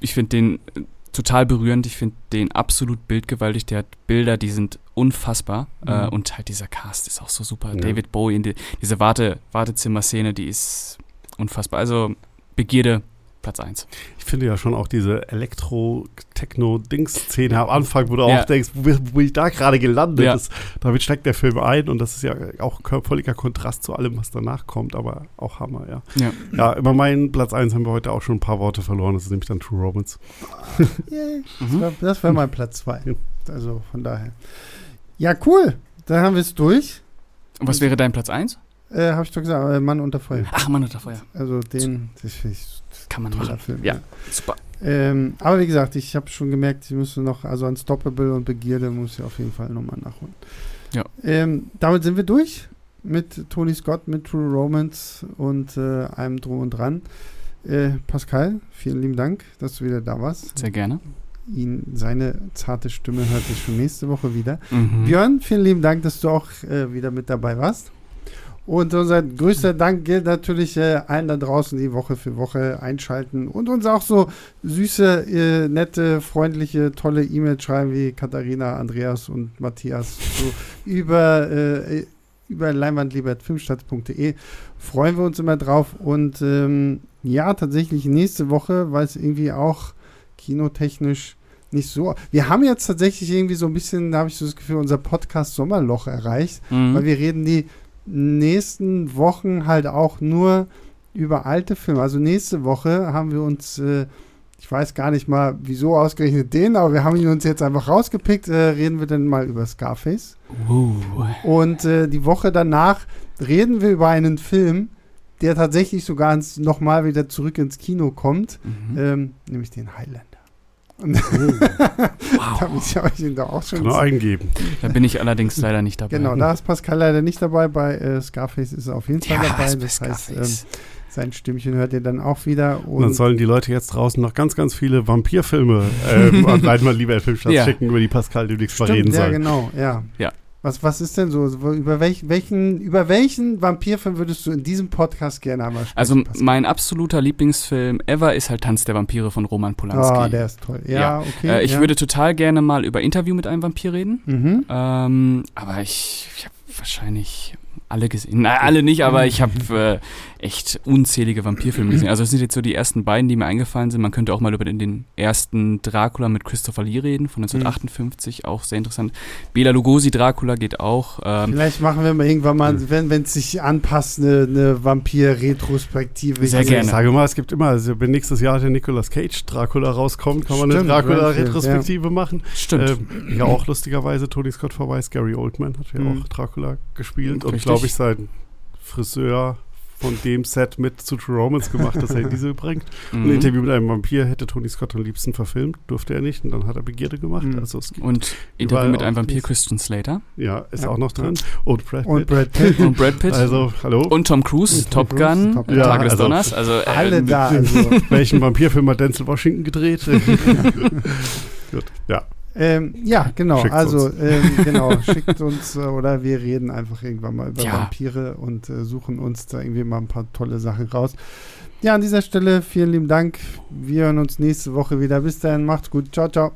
[SPEAKER 2] ich finde den äh, total berührend. Ich finde den absolut bildgewaltig. Der hat Bilder, die sind unfassbar. Äh,
[SPEAKER 1] Mhm.
[SPEAKER 2] und halt dieser Cast ist auch so super.
[SPEAKER 3] Ja.
[SPEAKER 2] David Bowie, in die, diese Warte, Wartezimmer-Szene, die ist unfassbar. Also Begierde, Platz 1.
[SPEAKER 3] Ich finde ja schon auch diese Elektro-Techno-Dings-Szene am Anfang, wo du
[SPEAKER 2] Ja.
[SPEAKER 3] auch denkst, wo, bin- wo bin ich da gerade gelandet?
[SPEAKER 2] Ja.
[SPEAKER 3] Das, damit steigt der Film ein und das ist ja auch völliger Kontrast zu allem, was danach kommt, aber auch Hammer, ja.
[SPEAKER 2] Ja.
[SPEAKER 3] Ja, über meinen Platz 1 haben wir heute auch schon ein paar Worte verloren, das ist nämlich dann True Romance.
[SPEAKER 1] Yay. Das
[SPEAKER 2] Mhm.
[SPEAKER 1] wäre mein Platz 2. Also von daher. Ja, cool. Dann haben wir es durch.
[SPEAKER 2] Und was wäre dein Platz 1?
[SPEAKER 1] Äh, Habe ich doch gesagt, äh, Mann unter Feuer.
[SPEAKER 2] Ach, Mann unter Feuer.
[SPEAKER 1] Also den, das finde ich
[SPEAKER 2] Kann man machen.
[SPEAKER 1] Film.
[SPEAKER 2] Ja. Super.
[SPEAKER 1] Ähm, aber wie gesagt, ich habe schon gemerkt, ich müsste noch, also Unstoppable und Begierde muss ich auf jeden Fall nochmal nachholen.
[SPEAKER 2] Ja.
[SPEAKER 1] Ähm, damit sind wir durch mit Tony Scott, mit True Romance und äh, allem drum und dran. Äh, Pascal, vielen lieben Dank, dass du wieder da warst.
[SPEAKER 2] Sehr gerne.
[SPEAKER 1] Ihn, seine zarte Stimme hört sich schon nächste Woche wieder.
[SPEAKER 2] Mhm.
[SPEAKER 1] Björn, vielen lieben Dank, dass du auch äh, wieder mit dabei warst. Und unser größter Dank gilt natürlich äh, allen da draußen, die Woche für Woche einschalten und uns auch so süße, äh, nette, freundliche, tolle E-Mails schreiben wie Katharina, Andreas und Matthias so über, äh, über leinwandliebertfilmstadt.de. Freuen wir uns immer drauf. Und ähm, ja, tatsächlich nächste Woche, weil es irgendwie auch kinotechnisch nicht so. Wir haben jetzt tatsächlich irgendwie so ein bisschen, da habe ich so das Gefühl, unser Podcast Sommerloch erreicht,
[SPEAKER 2] Mhm.
[SPEAKER 1] weil wir reden die nächsten Wochen halt auch nur über alte Filme. Also nächste Woche haben wir uns, äh, ich weiß gar nicht mal, wieso ausgerechnet den, aber wir haben ihn uns jetzt einfach rausgepickt. Äh, reden wir dann mal über Scarface.
[SPEAKER 2] Uh.
[SPEAKER 1] Und äh, die Woche danach reden wir über einen Film, der tatsächlich sogar nochmal wieder zurück ins Kino kommt,
[SPEAKER 2] Mhm.
[SPEAKER 1] ähm, nämlich den Highlander.
[SPEAKER 2] Wow.
[SPEAKER 1] da muss ich euch ihn da auch schon
[SPEAKER 3] Kann eingeben.
[SPEAKER 2] Da bin ich allerdings leider nicht dabei.
[SPEAKER 1] Genau, da ist Pascal leider nicht dabei. Bei äh, Scarface ist er auf jeden Fall
[SPEAKER 2] ja,
[SPEAKER 1] dabei. Das heißt, ähm, sein Stimmchen hört ihr dann auch wieder.
[SPEAKER 3] Und dann sollen die Leute jetzt draußen noch ganz, ganz viele Vampirfilme ähm, an Leitmann lieber Filmstadt
[SPEAKER 2] Ja.
[SPEAKER 3] schicken, über die Pascal demnächst mal reden
[SPEAKER 1] ja,
[SPEAKER 3] soll.
[SPEAKER 1] genau, ja.
[SPEAKER 2] Ja.
[SPEAKER 1] Was, was ist denn so? Über, welch, welchen, über welchen Vampirfilm würdest du in diesem Podcast gerne einmal sprechen?
[SPEAKER 2] Also
[SPEAKER 1] Pascal?
[SPEAKER 2] mein absoluter Lieblingsfilm ever ist halt Tanz der Vampire von Roman Polanski.
[SPEAKER 1] Oh, der ist toll. Ja,
[SPEAKER 2] Ja.
[SPEAKER 1] okay.
[SPEAKER 2] äh, ich
[SPEAKER 1] ja.
[SPEAKER 2] würde total gerne mal über Interview mit einem Vampir reden.
[SPEAKER 1] Mhm.
[SPEAKER 2] Ähm, aber ich, ich habe wahrscheinlich alle gesehen. Nein, alle nicht, aber ich habe äh, echt unzählige Vampirfilme gesehen. Also das sind jetzt so die ersten beiden, die mir eingefallen sind. Man könnte auch mal über den, den ersten Dracula mit Christopher Lee reden, von 1958, mhm. auch sehr interessant. Bela Lugosi Dracula geht auch.
[SPEAKER 1] Ähm, Vielleicht machen wir mal irgendwann mal, mhm. wenn es sich anpasst, eine, eine Vampir-Retrospektive.
[SPEAKER 3] Sehr gerne. Ich sage mal, es gibt immer, also wenn nächstes Jahr der Nicolas Cage Dracula rauskommt, kann man Stimmt, eine Dracula-Retrospektive ja. machen.
[SPEAKER 2] Stimmt.
[SPEAKER 3] Ähm, ja, auch lustigerweise, Tony Scott verweist, Gary Oldman hat ja mhm. auch Dracula gespielt und glaube ich sein Friseur von dem Set mit zu True Romance gemacht, dass er in diese bringt. Mhm. Ein Interview mit einem Vampir hätte Tony Scott am liebsten verfilmt, durfte er nicht und dann hat er Begierde gemacht. Mhm. Also
[SPEAKER 2] und Interview mit einem Vampir Christian Slater.
[SPEAKER 3] Ja, ist ja. auch noch drin. Und
[SPEAKER 1] Brad Pitt. Und Brad Pitt.
[SPEAKER 2] und Brad Pitt.
[SPEAKER 3] Also, hallo.
[SPEAKER 2] Und Tom Cruise, und Top, Tom Gun, Top Gun, ja, Tage des also, Donners. Also,
[SPEAKER 1] äh, alle da. Also.
[SPEAKER 3] Welchen Vampirfilm hat Denzel Washington gedreht? Gut, ja.
[SPEAKER 1] Ähm, ja, genau. Schickt also, ähm, genau, schickt uns äh, oder wir reden einfach irgendwann mal über ja. Vampire und äh, suchen uns da irgendwie mal ein paar tolle Sachen raus. Ja, an dieser Stelle vielen lieben Dank. Wir hören uns nächste Woche wieder. Bis dahin, macht's gut. Ciao, ciao.